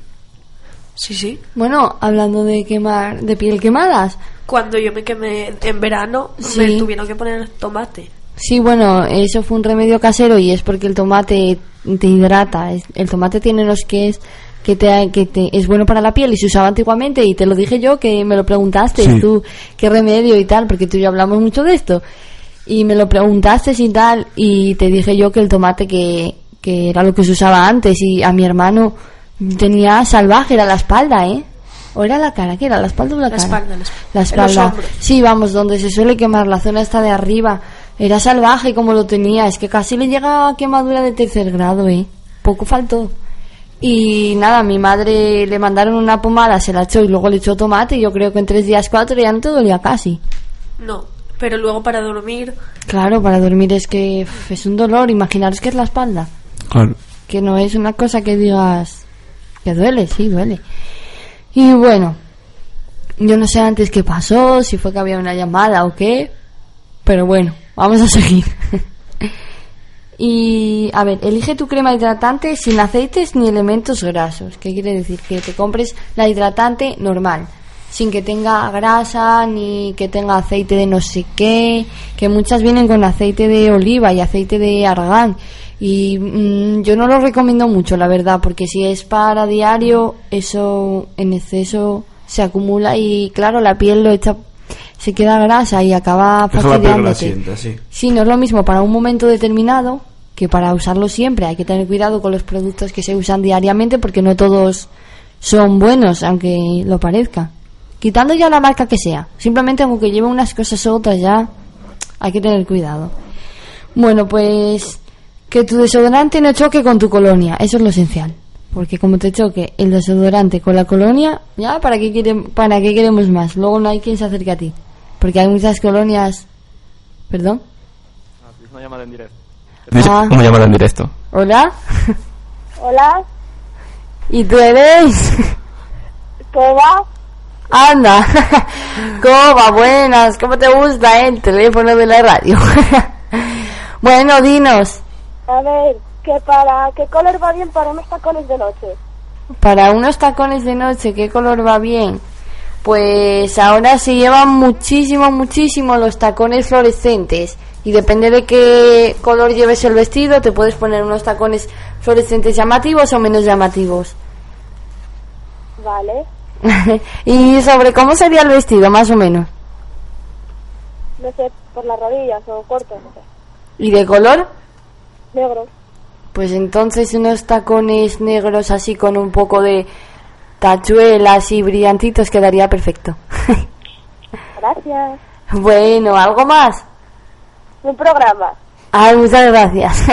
[SPEAKER 7] Sí, sí.
[SPEAKER 4] Bueno, hablando de quemar, de piel quemadas.
[SPEAKER 7] Cuando yo me quemé en verano,
[SPEAKER 4] Sí.
[SPEAKER 7] me tuvieron que poner tomate.
[SPEAKER 4] Sí, bueno, eso fue un remedio casero y es porque el tomate te hidrata. El tomate tiene los que es que te, que te es bueno para la piel y se usaba antiguamente y te lo dije yo que me lo preguntaste
[SPEAKER 5] Sí.
[SPEAKER 4] tú qué remedio y tal porque tú y yo hablamos mucho de esto y me lo preguntaste y tal y te dije yo que el tomate que, que era lo que se usaba antes y a mi hermano tenía salvaje era la espalda, ¿eh? ¿O era la cara? ¿Qué era? ¿La espalda o la,
[SPEAKER 7] La
[SPEAKER 4] cara?
[SPEAKER 7] espalda, la espalda.
[SPEAKER 4] La espalda.
[SPEAKER 7] hombros.
[SPEAKER 4] Sí, vamos, donde se suele quemar la zona esta de arriba. Era salvaje como lo tenía. Es que casi le llega a quemadura de tercer grado, ¿eh? Poco faltó. Y nada, mi madre le mandaron una pomada, se la echó y luego le echó tomate. Y yo creo que en tres días, cuatro ya no te dolía casi.
[SPEAKER 7] No, pero luego para dormir,
[SPEAKER 4] Claro, para dormir es que uf, es un dolor. Imaginaros que es la espalda.
[SPEAKER 5] Claro.
[SPEAKER 4] Que no es una cosa que digas que duele, sí, duele. Y bueno, yo no sé antes qué pasó, si fue que había una llamada o qué, pero bueno, vamos a seguir. <laughs> y a ver, elige tu crema hidratante sin aceites ni elementos grasos. ¿Qué quiere decir? Que te compres la hidratante normal, sin que tenga grasa ni que tenga aceite de no sé qué, que muchas vienen con aceite de oliva y aceite de argán. Y mm, yo no lo recomiendo mucho, la verdad, porque si es para diario, eso en exceso se acumula y claro, la piel lo echa, se queda grasa y acaba fastidiándote.
[SPEAKER 5] sí.
[SPEAKER 4] Sí, no es lo mismo para un momento determinado que para usarlo siempre. Hay que tener cuidado con los productos que se usan diariamente porque no todos son buenos, aunque lo parezca. Quitando ya la marca que sea. Simplemente aunque lleve unas cosas u otras ya hay que tener cuidado. Bueno, pues que tu desodorante no choque con tu colonia. Eso es lo esencial. Porque como te choque el desodorante con la colonia, ya, ¿para qué, quiere- para qué queremos más? Luego no hay quien se acerque a ti. Porque hay muchas colonias... ¿Perdón?
[SPEAKER 6] Una llamada en directo.
[SPEAKER 4] Ah.
[SPEAKER 6] Una llamada en directo.
[SPEAKER 4] ¿Hola?
[SPEAKER 16] Hola,
[SPEAKER 4] ¿Y tú eres?
[SPEAKER 16] ¿qué va?
[SPEAKER 4] Anda. ¿Cómo va? Buenas. ¿Cómo te gusta eh, el teléfono de la radio? <laughs> bueno, dinos.
[SPEAKER 16] A ver, ¿qué para qué color va bien para unos tacones de noche?
[SPEAKER 4] Para unos tacones de noche, ¿qué color va bien? Pues ahora se llevan muchísimo, muchísimo los tacones fluorescentes. Y depende de qué color lleves el vestido, te puedes poner unos tacones fluorescentes llamativos o menos llamativos.
[SPEAKER 16] Vale, <laughs>
[SPEAKER 4] y sobre cómo sería el vestido, más o menos.
[SPEAKER 16] no sé, por las rodillas o corto, no sé.
[SPEAKER 4] ¿Y de color?
[SPEAKER 16] Negro.
[SPEAKER 4] Pues entonces unos tacones negros así con un poco de tachuelas y brillantitos quedaría perfecto.
[SPEAKER 16] Gracias.
[SPEAKER 4] bueno, ¿algo más?
[SPEAKER 16] Un programa.
[SPEAKER 4] Ay, muchas gracias.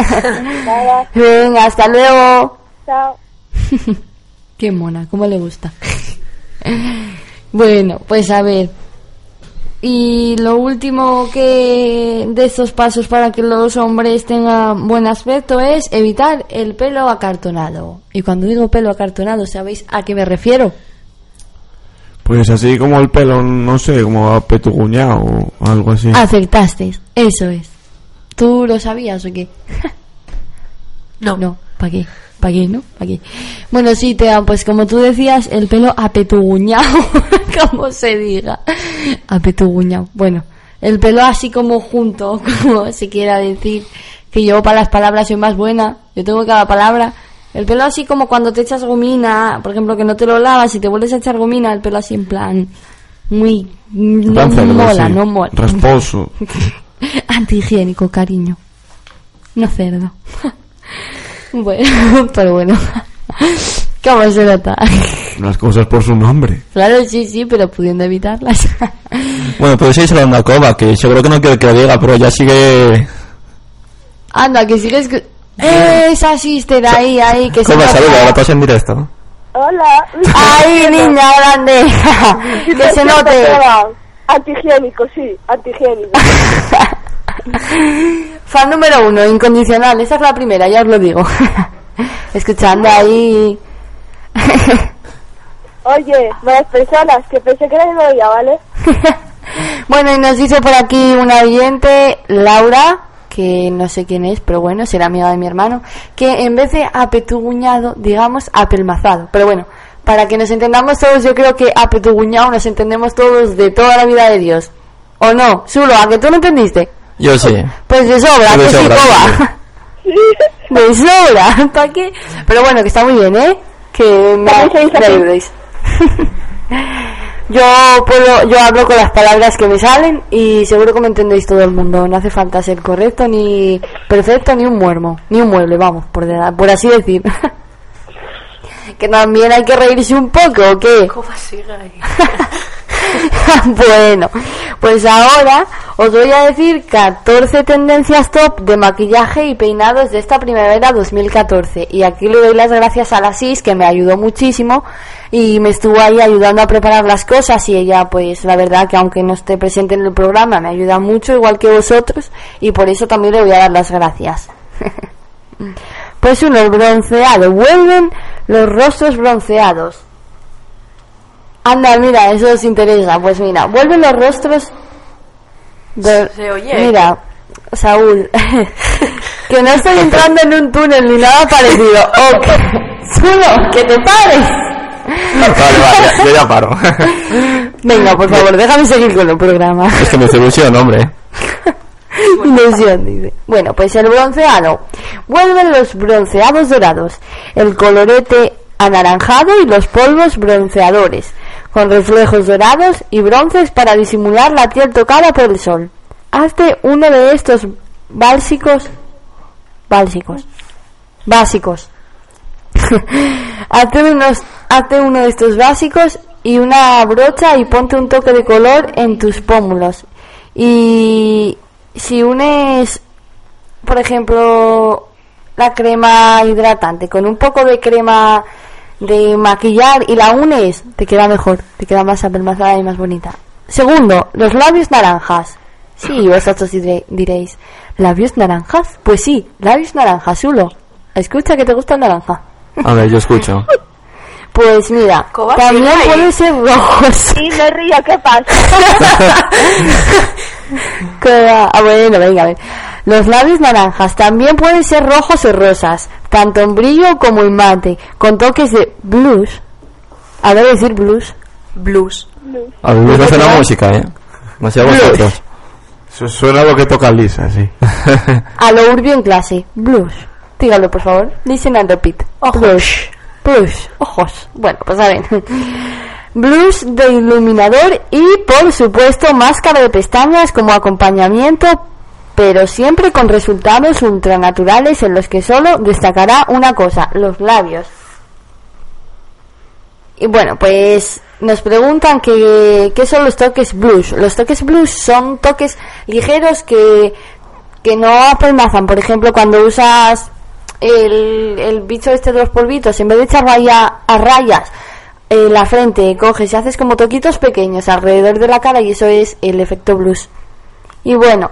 [SPEAKER 16] Nada.
[SPEAKER 4] Venga, hasta luego.
[SPEAKER 16] Chao. <laughs>
[SPEAKER 4] Qué mona, cómo le gusta. bueno, pues a ver. Y lo último que de estos pasos para que los hombres tengan buen aspecto es evitar el pelo acartonado. Y cuando digo pelo acartonado, ¿sabéis a qué me refiero?
[SPEAKER 5] Pues así como el pelo, no sé, como apetuguñado o algo así.
[SPEAKER 4] Acertasteis, eso es. ¿Tú lo sabías o qué? <laughs> no. No, ¿para qué? ¿Para qué, no? ¿Para qué? Bueno, sí, Tea, pues como tú decías, el pelo apetuguñado, <laughs> como se diga. Apetuguñado. Bueno, el pelo así como junto, <laughs> como se quiera decir. Que yo para las palabras soy más buena. Yo tengo cada palabra. El pelo así como cuando te echas gomina, por ejemplo, que no te lo lavas y te vuelves a echar gomina, el pelo así en plan muy... No mola,
[SPEAKER 5] sí.
[SPEAKER 4] no mola.
[SPEAKER 5] Rasposo. <laughs>
[SPEAKER 4] Antihigiénico, cariño. No cerdo. <laughs> bueno, pero bueno. <laughs> ¿Cómo se nota? <laughs>
[SPEAKER 5] Las cosas por su nombre.
[SPEAKER 4] claro, sí, sí, pero pudiendo evitarlas.
[SPEAKER 6] Bueno, pero sí hablando a Coba, que seguro que no quiero que lo diga, pero ya sigue...
[SPEAKER 4] Anda, que sigues... que- Esa sister ahí, ahí, que se
[SPEAKER 6] Coba,
[SPEAKER 4] nota.
[SPEAKER 6] saluda, ahora pasa en directo.
[SPEAKER 16] Hola.
[SPEAKER 4] Ahí, niña grande. que se note.
[SPEAKER 16] Antihigiénico, sí, antihigiénico. <laughs>
[SPEAKER 4] Fan número uno, incondicional. Esa es la primera, ya os lo digo. <laughs> Escuchando ahí... <laughs>
[SPEAKER 16] Oye, buenas personas, que pensé que era novia, ¿vale?
[SPEAKER 4] Bueno, y nos dice por aquí una oyente, Laura, que no sé quién es, pero bueno, será amiga de mi hermano, que en vez de apetuguñado, digamos apelmazado. Pero bueno, para que nos entendamos todos, yo creo que apetuguñado nos entendemos todos de toda la vida de Dios. ¿O no? Zulo, ¿a que tú no entendiste?
[SPEAKER 6] Yo sí.
[SPEAKER 4] Pues de sobra,
[SPEAKER 6] De
[SPEAKER 4] que sí,
[SPEAKER 6] sobra,
[SPEAKER 4] coba. <laughs> De sobra, ¿para qué? Pero bueno, que está muy bien, ¿eh? Que me, me ayudéis. <laughs> Yo puedo, yo hablo con las palabras que me salen y seguro que me entendéis todo el mundo. No hace falta ser correcto ni perfecto ni un muermo, ni un mueble, vamos, por, de- por así decir. <laughs> que también hay que reírse un poco, ¿o qué?
[SPEAKER 7] ¿Cómo sigue ahí? <laughs>
[SPEAKER 4] bueno, pues ahora os voy a decir 14 tendencias top de maquillaje y peinados de esta primavera 2014. Y aquí le doy las gracias a la SIS que me ayudó muchísimo y me estuvo ahí ayudando a preparar las cosas y ella pues la verdad que aunque no esté presente en el programa me ayuda mucho igual que vosotros y por eso también le voy a dar las gracias. <laughs> pues uno, el bronceado. Vuelven los rostros bronceados. Anda, mira, eso os interesa. Pues mira, vuelven los rostros. de-
[SPEAKER 7] Se oye.
[SPEAKER 4] Mira, Saúl, <laughs> que no estoy entrando en un túnel ni nada parecido. O que, Zulo, que te pares.
[SPEAKER 6] Vale, vale, ya- yo ya paro. <laughs>
[SPEAKER 4] Venga, por favor, déjame seguir con el programa.
[SPEAKER 6] es que me hizo ilusión, hombre. <laughs>
[SPEAKER 4] Ilusión, dice. Bueno, pues el bronceado. Vuelven los bronceados dorados, el colorete anaranjado y los polvos bronceadores, con reflejos dorados y bronces para disimular la piel tocada por el sol. Hazte uno de estos básicos. Básicos. <laughs> Básicos. hazte, unos, hazte uno de estos básicos y una brocha y ponte un toque de color en tus pómulos. Y si unes, por ejemplo, la crema hidratante con un poco de crema de maquillar y la unes, te queda mejor, te queda más apelmazada y más bonita. Segundo, los labios naranjas. Sí, vosotros dire- diréis, ¿labios naranjas? Pues sí, labios naranjas, Zulo. Escucha que te gusta el naranja.
[SPEAKER 6] A ver, yo escucho. <laughs>
[SPEAKER 4] Pues mira,
[SPEAKER 16] ¿Cómo
[SPEAKER 4] también
[SPEAKER 16] así?
[SPEAKER 4] puede ser rojos.
[SPEAKER 16] Sí, me río, ¿qué pasa? <laughs>
[SPEAKER 4] Ah, bueno, venga, a ver. Los labios naranjas también pueden ser rojos o rosas, tanto en brillo como en mate, con toques de blues. A ver, decir blues.
[SPEAKER 7] Blues.
[SPEAKER 6] A mí me gusta la música, ¿eh? No sé a vosotros.
[SPEAKER 5] Eso suena a lo que toca Lisa, sí. <laughs>
[SPEAKER 4] A lo urbio en clase. Blues. Dígalo, por favor. Listen and repeat. Blues. Blues. Ojos. Bueno, pues a ver. <laughs> Blues de iluminador y, por supuesto, máscara de pestañas como acompañamiento, pero siempre con resultados ultranaturales en los que solo destacará una cosa, los labios. Y bueno, pues nos preguntan que, qué son los toques blues. Los toques blues son toques ligeros que, que no apelmazan. Por ejemplo, cuando usas el, el bicho este de los polvitos, en vez de echar raya, a rayas en la frente, coges y haces como toquitos pequeños alrededor de la cara y eso es el efecto blues. Y bueno,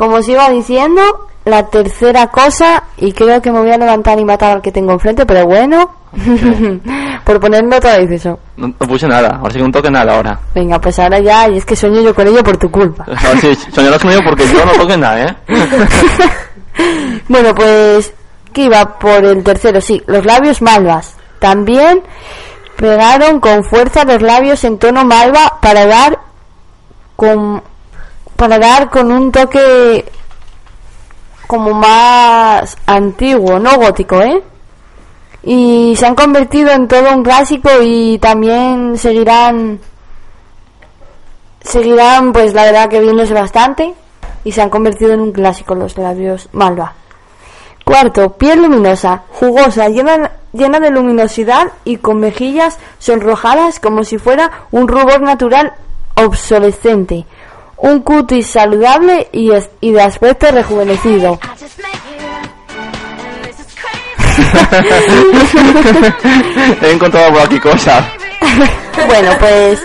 [SPEAKER 4] como os iba diciendo, la tercera cosa, y creo que me voy a levantar y matar al que tengo enfrente, pero bueno, <laughs> por ponerme otra vez eso.
[SPEAKER 6] No, no puse nada, ahora sí que un toque nada ahora.
[SPEAKER 4] Venga, pues ahora ya, y es que sueño yo con ello por tu culpa. <laughs>
[SPEAKER 6] Ahora sí, soñarás conmigo porque yo no toque nada, ¿eh? <laughs>
[SPEAKER 4] Bueno, pues que iba por el tercero, sí, los labios malvas. También pegaron con fuerza los labios en tono malva para dar con para dar con un toque como más antiguo, no gótico, ¿eh? Y se han convertido en todo un clásico y también seguirán seguirán pues la verdad que viéndose bastante y se han convertido en un clásico los labios malva. Cuarto, piel luminosa, jugosa, llena, llena de luminosidad y con mejillas sonrojadas como si fuera un rubor natural obsolescente. Un cutis saludable y, es- y de aspecto rejuvenecido. <laughs>
[SPEAKER 6] He encontrado por aquí cosas. <laughs>
[SPEAKER 4] bueno, pues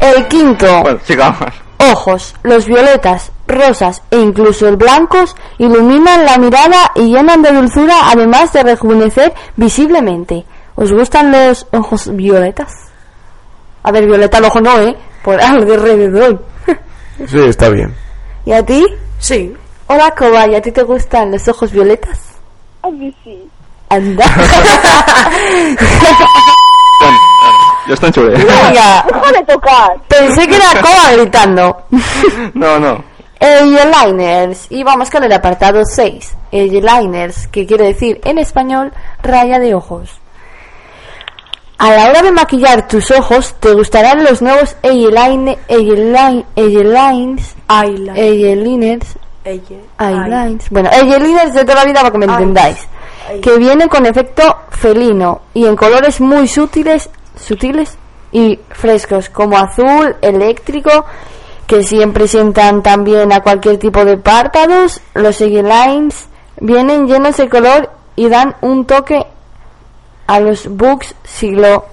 [SPEAKER 4] el quinto,
[SPEAKER 6] Bueno, sigamos.
[SPEAKER 4] ojos, los violetas, rosas e incluso el blancos iluminan la mirada y llenan de dulzura además de rejuvenecer visiblemente. ¿Os gustan los ojos violetas? A ver, violeta al ojo no, ¿eh? Por alrededor.
[SPEAKER 5] Sí, está bien.
[SPEAKER 4] ¿Y a ti?
[SPEAKER 7] Sí.
[SPEAKER 4] Hola, Coba, ¿y a ti te gustan los ojos violetas?
[SPEAKER 16] A mí sí.
[SPEAKER 4] Anda. <laughs>
[SPEAKER 6] Yo estoy chule.
[SPEAKER 4] Venga.
[SPEAKER 16] Deja de tocar.
[SPEAKER 4] Pensé que era Coba gritando.
[SPEAKER 6] No, no.
[SPEAKER 4] Eyeliners. Y vamos con el apartado 6. Eyeliners, que quiere decir en español raya de ojos. A la hora de maquillar tus ojos, te gustarán los nuevos eyeline, eyeline, eyelines, eyeliners,
[SPEAKER 7] Ella.
[SPEAKER 4] eyelines. Bueno, eyeliners de toda la vida para que me entendáis. que viene con efecto felino y en colores muy sutiles, sutiles y frescos, como azul, eléctrico, que siempre sientan también a cualquier tipo de párpados. Los lines vienen llenos de color y dan un toque a los books si lo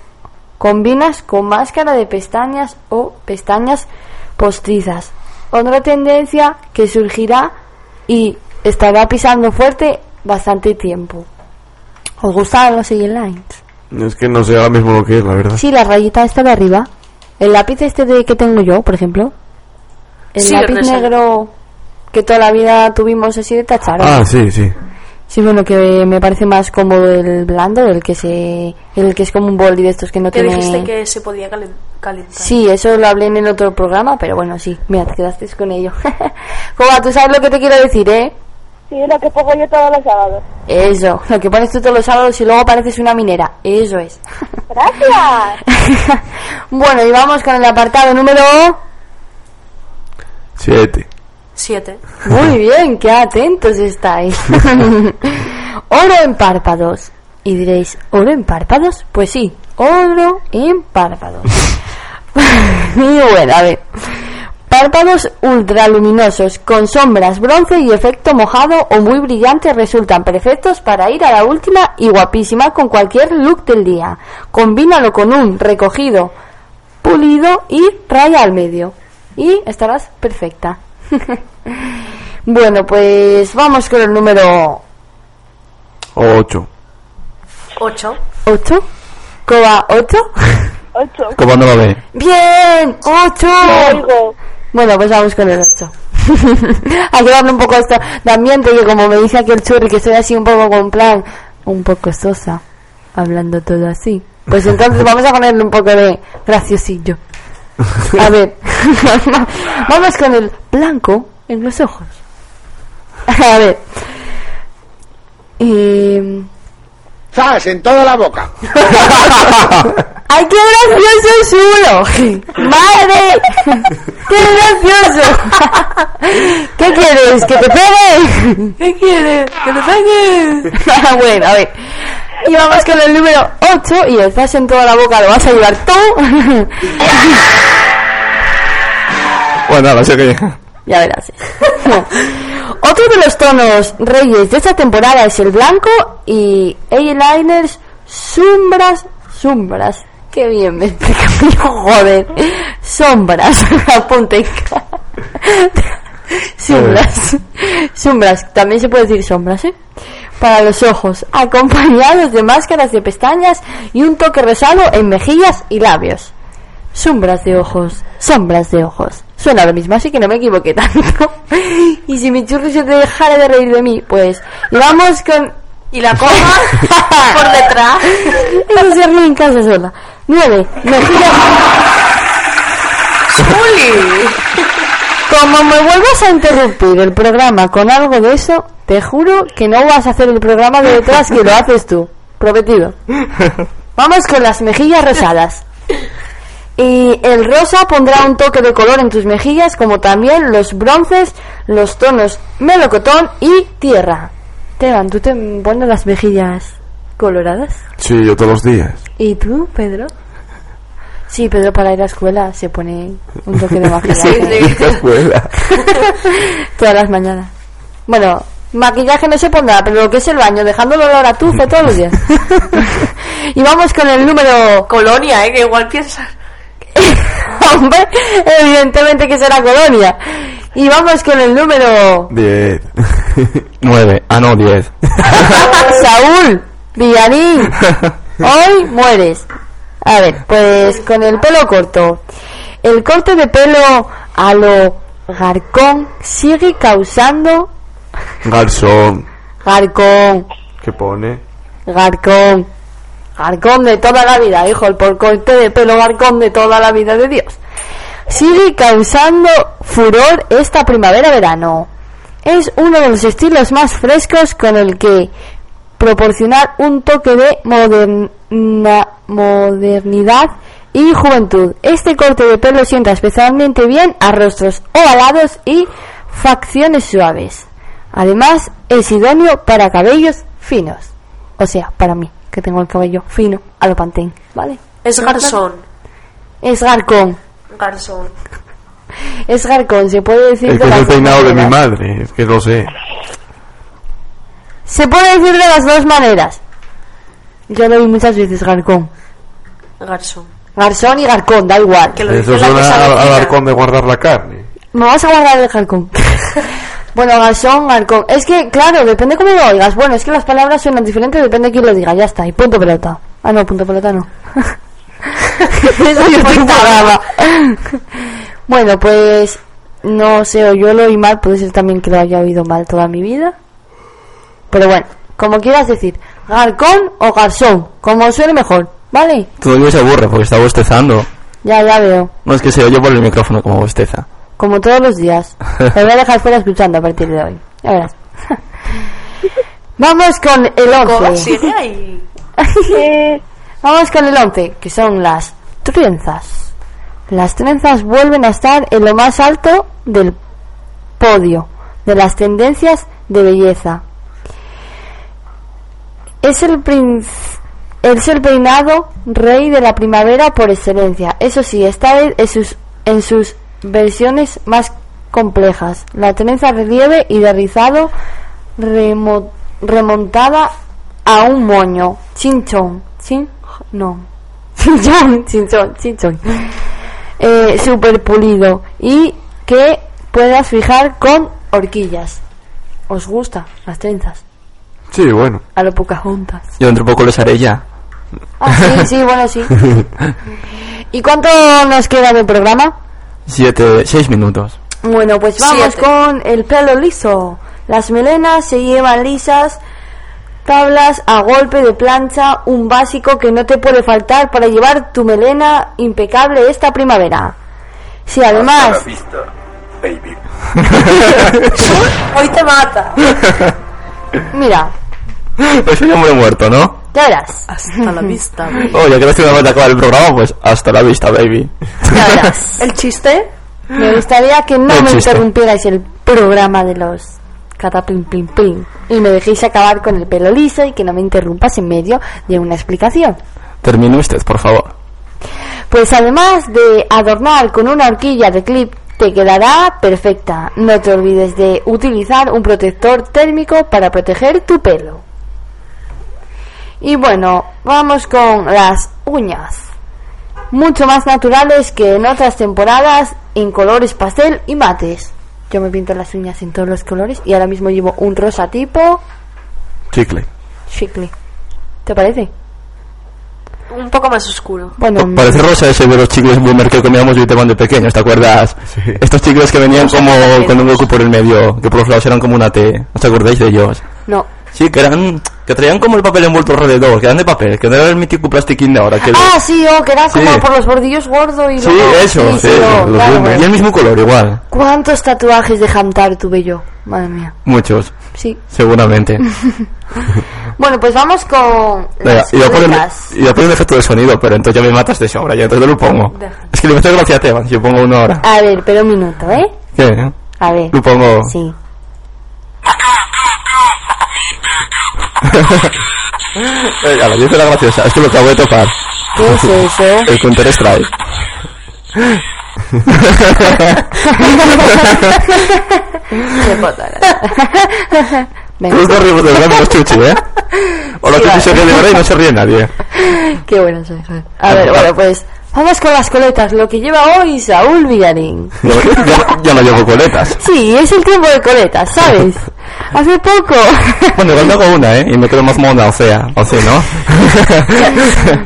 [SPEAKER 4] combinas con máscara de pestañas o pestañas postizas. Otra tendencia que surgirá y estará pisando fuerte bastante tiempo. ¿Os gustan los lines?
[SPEAKER 5] Es que no sé ahora mismo lo que es, la verdad.
[SPEAKER 4] Sí, la rayita esta de arriba. El lápiz este de que tengo yo, por ejemplo. El
[SPEAKER 7] Sí,
[SPEAKER 4] lápiz negro que toda la vida tuvimos así de tachar.
[SPEAKER 5] Ah, sí, sí.
[SPEAKER 4] Sí, bueno, que me parece más cómodo el blando, el que se, el que es como un boli de estos que no
[SPEAKER 7] Que
[SPEAKER 4] tiene.
[SPEAKER 7] dijiste que se podía calen- calentar.
[SPEAKER 4] Sí, eso lo hablé en el otro programa, pero bueno, sí, mira, te quedaste con ello. <laughs> Coba, tú sabes lo que te quiero decir, ¿eh?
[SPEAKER 16] Sí, lo que pongo yo todos los sábados.
[SPEAKER 4] Eso, lo que pones tú todos los sábados y luego pareces una minera, eso es. <laughs>
[SPEAKER 16] Gracias.
[SPEAKER 4] bueno, y vamos con el apartado número...
[SPEAKER 5] Siete.
[SPEAKER 7] Siete.
[SPEAKER 4] Muy bien, qué atentos estáis. <laughs> oro en párpados. Y diréis, ¿oro en párpados? Pues sí, oro en párpados. <laughs> y bueno, a ver. Párpados ultraluminosos con sombras bronce y efecto mojado o muy brillante resultan perfectos para ir a la última y guapísima con cualquier look del día. Combínalo con un recogido, pulido y raya al medio. Y estarás perfecta. <laughs> bueno, pues vamos con el número
[SPEAKER 5] Ocho.
[SPEAKER 7] Ocho.
[SPEAKER 4] 8. Coba 8.
[SPEAKER 16] Ocho.
[SPEAKER 6] ¿Cómo no <laughs> lo ve?
[SPEAKER 4] Bien, 8.
[SPEAKER 16] Oigo.
[SPEAKER 4] Bueno, pues vamos con el 8. <laughs> Hay que darle un poco esto de ambiente que como me dice aquí el churri que estoy así un poco con plan, un poco sosa, hablando todo así. Pues entonces vamos a ponerle un poco de graciosillo. <laughs> A ver, <laughs> vamos con el blanco en los ojos. <laughs> A ver. Eh,
[SPEAKER 17] ¿Sabes? En toda la boca.
[SPEAKER 4] ¡Ay, qué gracioso es uno! ¡Madre! ¡Qué gracioso! ¿Qué quieres? ¿Que te pegue? ¿Qué quieres? ¡Que te pegue! bueno, a ver. Y vamos con el número 8 y el flash en toda la boca lo vas a llevar tú.
[SPEAKER 6] Bueno, nada, sé que...
[SPEAKER 4] ya verás. Otro de los tonos reyes de esta temporada es el blanco y eyeliners sombras, sombras. Qué bien me explica <laughs> mi joder. Sombras, <laughs> apunte. sombras. Sombras, también se puede decir sombras, ¿eh? Para los ojos, <laughs> acompañados de máscaras de pestañas y un toque rosado en mejillas y labios. Sombras de ojos, sombras de ojos. Suena lo mismo, así que no me equivoqué tanto. <laughs> y si mi churri se te dejara de reír de mí, pues. Y vamos con.
[SPEAKER 7] Y la coma <laughs> por detrás.
[SPEAKER 4] Eso se ríe en casa sola. Nueve. Mejillas. Como me vuelvas a interrumpir el programa con algo de eso, te juro que no vas a hacer el programa de detrás que lo haces tú. Prometido. <laughs> Vamos con las mejillas rosadas. Y el rosa pondrá un toque de color en tus mejillas, como también los bronces, los tonos melocotón y tierra. Teban, ¿tú te pones las mejillas coloradas?
[SPEAKER 5] Sí, yo todos los días.
[SPEAKER 4] ¿Y tú, Pedro? Sí, Pedro para ir a la escuela se pone un toque de <laughs> maquillaje.
[SPEAKER 5] La escuela. <laughs>
[SPEAKER 4] Todas las mañanas. Bueno, maquillaje no se pondrá, pero lo que es el baño, dejándolo olor a tufe todos los días. <laughs> y vamos con el número...
[SPEAKER 7] Colonia, ¿eh? Que igual piensas. <laughs>
[SPEAKER 4] Hombre, evidentemente que será Colonia. Y vamos con el número...
[SPEAKER 5] Diez. <laughs>
[SPEAKER 6] Nueve. Ah, no, diez.
[SPEAKER 4] Saúl Villarín. Hoy mueres. A ver, pues con el pelo corto. El corte de pelo a lo garcón sigue causando...
[SPEAKER 5] Garzón.
[SPEAKER 4] Garcón,
[SPEAKER 5] ¿Qué pone?
[SPEAKER 4] garcón. Garcón de toda la vida, hijo, el por corte de pelo garcón de toda la vida de Dios. Sigue causando furor esta primavera-verano. Es uno de los estilos más frescos con el que proporcionar un toque de moderna- modernidad y juventud. Este corte de pelo sienta especialmente bien a rostros ovalados y facciones suaves. Además, es idóneo para cabellos finos. O sea, para mí, que tengo el cabello fino, a lo pantén, ¿vale?
[SPEAKER 7] Es garzón.
[SPEAKER 4] Es garcón.
[SPEAKER 7] Garzón. <laughs>
[SPEAKER 4] Es garcón, se puede decir
[SPEAKER 5] Es
[SPEAKER 4] de
[SPEAKER 5] que es
[SPEAKER 4] las
[SPEAKER 5] el
[SPEAKER 4] dos
[SPEAKER 5] peinado de mi
[SPEAKER 4] maneras.
[SPEAKER 5] madre, es que lo sé.
[SPEAKER 4] Se puede decir de las dos maneras. Yo lo vi muchas veces, garcón.
[SPEAKER 7] Garzón.
[SPEAKER 4] Garzón y garcón, da igual.
[SPEAKER 5] Eso suena al, al halcón de guardar la carne.
[SPEAKER 4] Me vas a guardar el garcón. <laughs> bueno, garzón, garcón. Es que, claro, depende cómo lo oigas. Bueno, es que las palabras suenan diferentes, depende de quién lo diga. Ya está. Y punto pelota. Ah, no, punto pelota no. <laughs> Eso bueno, pues no sé, o yo lo oí mal, puede ser también que lo haya oído mal toda mi vida. Pero bueno, como quieras decir, garcón o garzón, como suene mejor, ¿vale?
[SPEAKER 6] Todavía se aburre porque está bostezando.
[SPEAKER 4] Ya, ya veo.
[SPEAKER 6] No es que se oye por el micrófono como bosteza.
[SPEAKER 4] Como todos los días. <laughs> Te voy a dejar fuera escuchando a partir de hoy. Ya verás. <laughs> Vamos con el 11.
[SPEAKER 7] sigue ahí.
[SPEAKER 4] Vamos con el 11, que son las trenzas. Las trenzas vuelven a estar en lo más alto del podio de las tendencias de belleza. Es el es el peinado rey de la primavera por excelencia. Eso sí, esta vez en sus, en sus versiones más complejas. La trenza relieve y de rizado remo- remontada a un moño. Chinchón. Chin, no. <laughs> Chinchón, chinchón, chinchón. Eh, super pulido. Y que puedas fijar con horquillas. ¿Os gusta las trenzas?
[SPEAKER 5] Sí, bueno.
[SPEAKER 4] A lo pocas juntas.
[SPEAKER 6] Yo dentro de poco les haré ya.
[SPEAKER 4] Ah, sí, sí, bueno, sí. <laughs> ¿Y cuánto nos queda del programa?
[SPEAKER 6] Siete, seis minutos.
[SPEAKER 4] Bueno, pues vamos
[SPEAKER 7] Siete.
[SPEAKER 4] con el pelo liso. Las melenas se llevan lisas, tablas a golpe de plancha, un básico que no te puede faltar para llevar tu melena impecable esta primavera. Si además...
[SPEAKER 2] baby. <laughs>
[SPEAKER 4] Hoy te mata. Mira,
[SPEAKER 6] Eso ya me he muerto, ¿no?
[SPEAKER 4] Verás.
[SPEAKER 7] Hasta la <laughs> vista.
[SPEAKER 6] Oh, ya que no estoy de acabar el programa, pues hasta la vista, baby.
[SPEAKER 4] Ya verás. <laughs>
[SPEAKER 7] ¿El chiste?
[SPEAKER 4] Me gustaría que no
[SPEAKER 6] El
[SPEAKER 4] me
[SPEAKER 6] chiste.
[SPEAKER 4] interrumpierais el programa de los catapim pim pim y me dejéis acabar con el pelo liso y que no me interrumpas en medio de una explicación.
[SPEAKER 6] Termine usted, por favor.
[SPEAKER 4] Pues además de adornar con una horquilla de clip, te quedará perfecta. No te olvides de utilizar un protector térmico para proteger tu pelo. Y bueno, vamos con las uñas. Mucho más naturales que en otras temporadas en colores pastel y mates. Yo me pinto las uñas en todos los colores y ahora mismo llevo un rosa tipo
[SPEAKER 5] Chicle.
[SPEAKER 4] chicle. ¿Te parece?
[SPEAKER 7] Un poco más oscuro.
[SPEAKER 4] Bueno,
[SPEAKER 6] Pa- Parece rosa ese de los chicles boomer que comíamos yo y te pequeños, ¿te acuerdas? Estos chicles que venían como con un hueco por el medio, que por los lados eran como una T. ¿Os acordáis de ellos?
[SPEAKER 4] no.
[SPEAKER 6] Sí, que eran, que traían como el papel envuelto alrededor, que eran de papel, que no era el mítico plastiquín de ahora. Que
[SPEAKER 4] Ah, sí, oh, que era como
[SPEAKER 6] Sí.
[SPEAKER 4] por los bordillos gordo y
[SPEAKER 6] Sí,
[SPEAKER 4] luego-
[SPEAKER 6] eso, sí,
[SPEAKER 4] oh,
[SPEAKER 6] los
[SPEAKER 4] claro.
[SPEAKER 6] Y el mismo color, igual.
[SPEAKER 4] ¿Cuántos tatuajes de Hamtar tuve yo? Madre mía.
[SPEAKER 6] Muchos,
[SPEAKER 4] Sí.
[SPEAKER 6] seguramente. <laughs>
[SPEAKER 4] Bueno, pues vamos con
[SPEAKER 6] Venga,
[SPEAKER 4] las
[SPEAKER 6] iba a, poner, a un efecto de sonido, pero entonces ya me matas de sobra, ya entonces no lo pongo. Es que le meto gracia a Teban, yo pongo uno ahora.
[SPEAKER 4] A ver, pero un minuto, ¿eh?
[SPEAKER 6] ¿Qué?
[SPEAKER 4] A ver.
[SPEAKER 6] Lo pongo.
[SPEAKER 4] Sí.
[SPEAKER 6] Venga, la dice la graciosa, es que lo acabo de topar.
[SPEAKER 4] ¿Qué es eso?
[SPEAKER 6] El Counter Strike.
[SPEAKER 4] Qué. Venga.
[SPEAKER 6] Cruz de verdad menos chuchi, ¿eh? O la
[SPEAKER 4] Sí,
[SPEAKER 6] chuchi
[SPEAKER 4] vale.
[SPEAKER 6] se ríe de verdad y no se ríe nadie.
[SPEAKER 4] Qué bueno soy. A ver, bueno, pues vamos con las coletas. Lo que lleva hoy Saúl Villarín.
[SPEAKER 6] Yo, yo- yo no llevo coletas.
[SPEAKER 4] Sí, es el tiempo de coletas, ¿sabes? <laughs> Hace poco.
[SPEAKER 6] Bueno, me hago una, ¿eh? Y me quedo más mona, o sea, o sí, ¿no?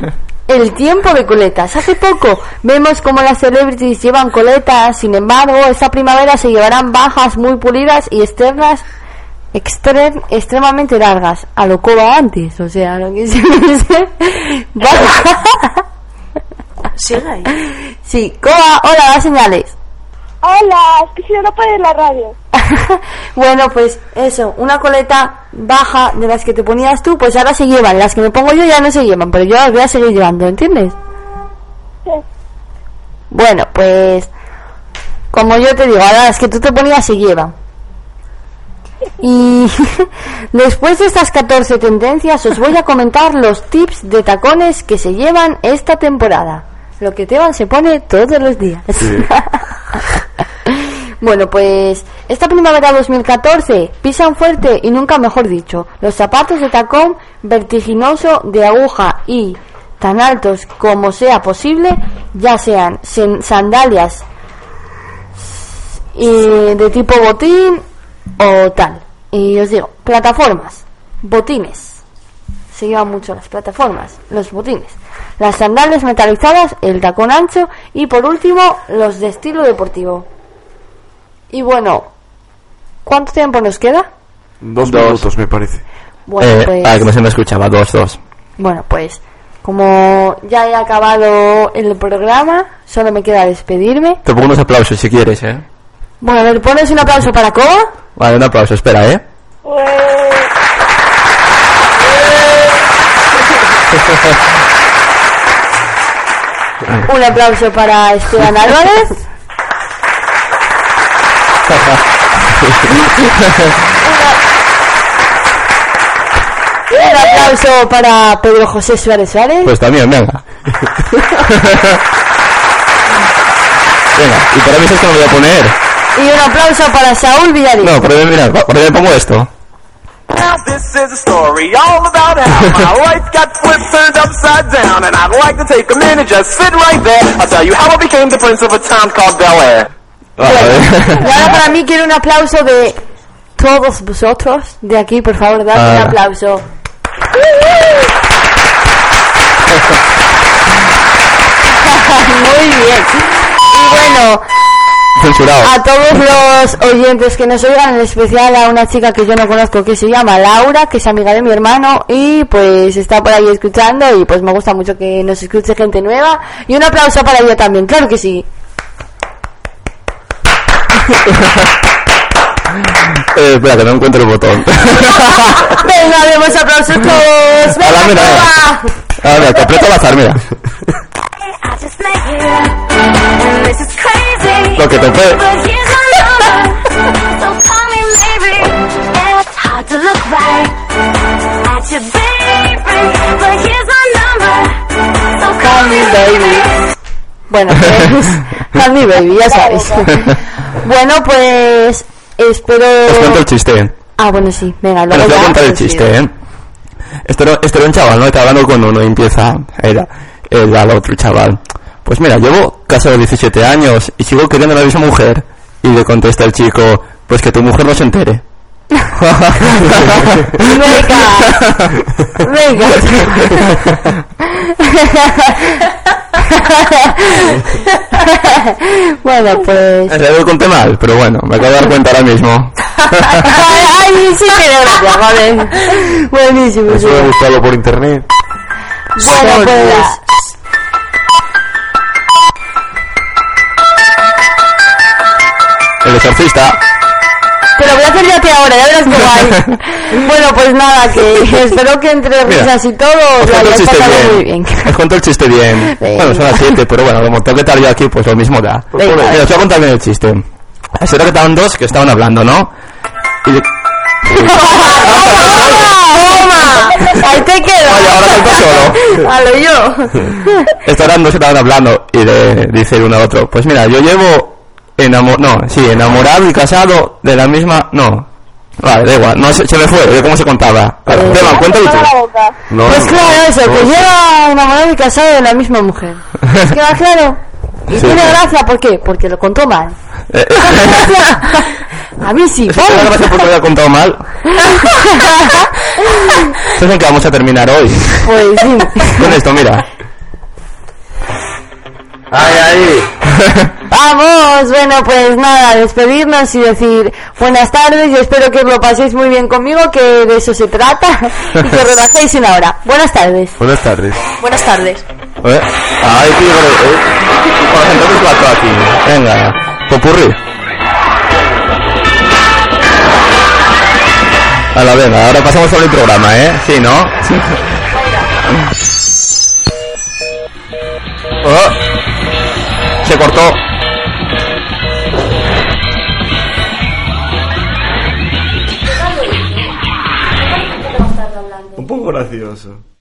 [SPEAKER 6] <laughs>
[SPEAKER 4] El tiempo de coletas. Hace poco vemos como las celebrities llevan coletas, sin embargo, esta primavera se llevarán bajas muy pulidas y externas extre- extremadamente largas, a lo coba antes, o sea, lo que se dice. <laughs>
[SPEAKER 7] Sigue ahí. <laughs>
[SPEAKER 4] Sí, hola, señales.
[SPEAKER 16] Hola, es que si no, no puede ir la radio. <laughs>
[SPEAKER 4] Bueno, pues eso, una coleta baja de las que te ponías tú, pues ahora se llevan. Las que me pongo yo ya no se llevan, pero yo las voy a seguir llevando, ¿entiendes?
[SPEAKER 16] Sí.
[SPEAKER 4] Bueno, pues como yo te digo, ahora las que tú te ponías se llevan. Y <laughs> después de estas 14 tendencias os voy a comentar los tips de tacones que se llevan esta temporada. Lo que Teban se pone todos los días. <laughs> bueno, pues esta primavera 2014 pisan fuerte y nunca mejor dicho. Los zapatos de tacón vertiginoso de aguja y tan altos como sea posible, ya sean sandalias y de tipo botín o tal. Y os digo, plataformas, botines. Se llevan mucho las plataformas, los botines. Las sandalias metalizadas, el tacón ancho y por último los de estilo deportivo. Y bueno, ¿cuánto tiempo nos queda?
[SPEAKER 5] Dos,
[SPEAKER 6] Dos.
[SPEAKER 5] minutos, me parece.
[SPEAKER 4] Bueno,
[SPEAKER 6] eh,
[SPEAKER 4] pues,
[SPEAKER 6] Ah, que no se me escuchaba, dos, dos.
[SPEAKER 4] bueno, pues como ya he acabado el programa, solo me queda despedirme.
[SPEAKER 6] Te pongo unos aplausos si quieres, ¿eh?
[SPEAKER 4] Bueno, a ver, pones un aplauso para Coba.
[SPEAKER 6] Vale, un aplauso, espera, ¿eh?
[SPEAKER 4] Un aplauso para Esteban Álvarez. Un aplauso para Pedro José Suárez Suárez.
[SPEAKER 6] Pues también, venga. venga, y para mí es que me voy a poner.
[SPEAKER 4] Y un aplauso para Saúl Villarín.
[SPEAKER 6] No, por ahí, mira, por ahí me pongo esto.
[SPEAKER 18] Now this is a story all about how my <laughs> life got flipped turned upside down and I'd like to take a minute just sit right there I'll tell you how I became the prince of a town called Bel Air
[SPEAKER 4] Y ahora para mí quiero un aplauso de todos vosotros. De aquí, por favor, dad un
[SPEAKER 6] Ah.
[SPEAKER 4] aplauso. <laughs> <laughs> Muy bien. Y bueno,
[SPEAKER 6] Censurado.
[SPEAKER 4] a todos los oyentes que nos oigan, en especial a una chica que yo no conozco que se llama Laura, que es amiga de mi hermano y pues está por ahí escuchando y pues me gusta mucho que nos escuche gente nueva. Y un aplauso para ella también, claro que sí. <laughs>
[SPEAKER 6] Eh, espera, que no encuentro el botón. <laughs>
[SPEAKER 4] Venga, demos aplausos todos. Venga,
[SPEAKER 6] Ahora, mira,
[SPEAKER 4] Coba.
[SPEAKER 6] A ver, te aprieto al azar, mira. Lo que.
[SPEAKER 4] Call me baby. Bueno, pues, <laughs> call me baby, ya sabéis. <laughs> bueno, pues, espero...
[SPEAKER 6] Os cuento el chiste.
[SPEAKER 4] Ah, bueno, sí, venga,
[SPEAKER 6] Bueno,
[SPEAKER 4] luego
[SPEAKER 6] os voy a contar el chiste, ¿eh? Esto era, esto era un chaval, ¿no? Estaba hablando con uno y empieza, era, era el otro chaval. Pues mira, llevo casado 17 años y sigo queriendo a la misma mujer. Y le contesta el chico, pues que tu mujer no se entere.
[SPEAKER 4] Venga. bueno, pues...
[SPEAKER 6] Lo conté mal, pero bueno, me acabo de dar cuenta ahora mismo.
[SPEAKER 4] Ay, sí tiene gracia, joder. Buenísimo, sí.
[SPEAKER 5] Eso de buscarlo por internet.
[SPEAKER 4] Bueno, pues...
[SPEAKER 6] El exorcista.
[SPEAKER 4] Pero voy a hacer ya que ahora, ya verás qué <laughs> guay. bueno, pues nada, que <laughs> espero que entre
[SPEAKER 6] Mira,
[SPEAKER 4] risas y todo
[SPEAKER 6] Os
[SPEAKER 4] lo hayáis muy
[SPEAKER 6] bien. <laughs> Os cuento el chiste bien.
[SPEAKER 4] Venga.
[SPEAKER 6] Bueno, son las 7, pero bueno, como tengo que estar yo aquí, pues lo mismo da.
[SPEAKER 4] Venga.
[SPEAKER 6] Mira, os voy a contar bien el chiste. Eso era que estaban dos que estaban hablando, ¿no? Y
[SPEAKER 4] ¡Toma! Ahí te quedo.
[SPEAKER 6] Oye, ahora salto solo.
[SPEAKER 4] A lo yo.
[SPEAKER 6] Estos eran dos que estaban hablando y le dice el uno al otro, pues mira, yo llevo enamorado, no, sí, enamorado y casado de la misma, no. Vale, da igual, no se, se me fue, de cómo se contaba. Cuéntalo tú. No,
[SPEAKER 4] pues claro, eso,
[SPEAKER 6] no,
[SPEAKER 4] que
[SPEAKER 6] no.
[SPEAKER 4] lleva enamorado y casado de la misma mujer. ¿Es que va <laughs> claro? Y
[SPEAKER 6] Sí,
[SPEAKER 4] tiene
[SPEAKER 6] sí.
[SPEAKER 4] gracia, ¿por qué? Porque lo contó mal.
[SPEAKER 6] Eh, <laughs>
[SPEAKER 4] A mí sí,
[SPEAKER 6] Eso te da gracia porque lo había contado mal. <laughs> Esto es en que vamos a terminar hoy.
[SPEAKER 4] Pues sí.
[SPEAKER 6] Con esto, mira.
[SPEAKER 5] ¡Ay, ay! <laughs>
[SPEAKER 4] Vamos, bueno, pues nada, despedirnos y decir buenas tardes y espero que lo paséis muy bien conmigo, que de eso se trata <laughs> y que relajéis una hora. Buenas tardes.
[SPEAKER 5] Buenas tardes.
[SPEAKER 7] Buenas tardes.
[SPEAKER 6] ¿Eh? Ay, tío, eh. Entonces cuatro aquí. Venga, popurrí. A la venga, ahora pasamos al programa, ¿eh? Sí, ¿no? <laughs> Oh, se cortó.
[SPEAKER 5] Un poco gracioso.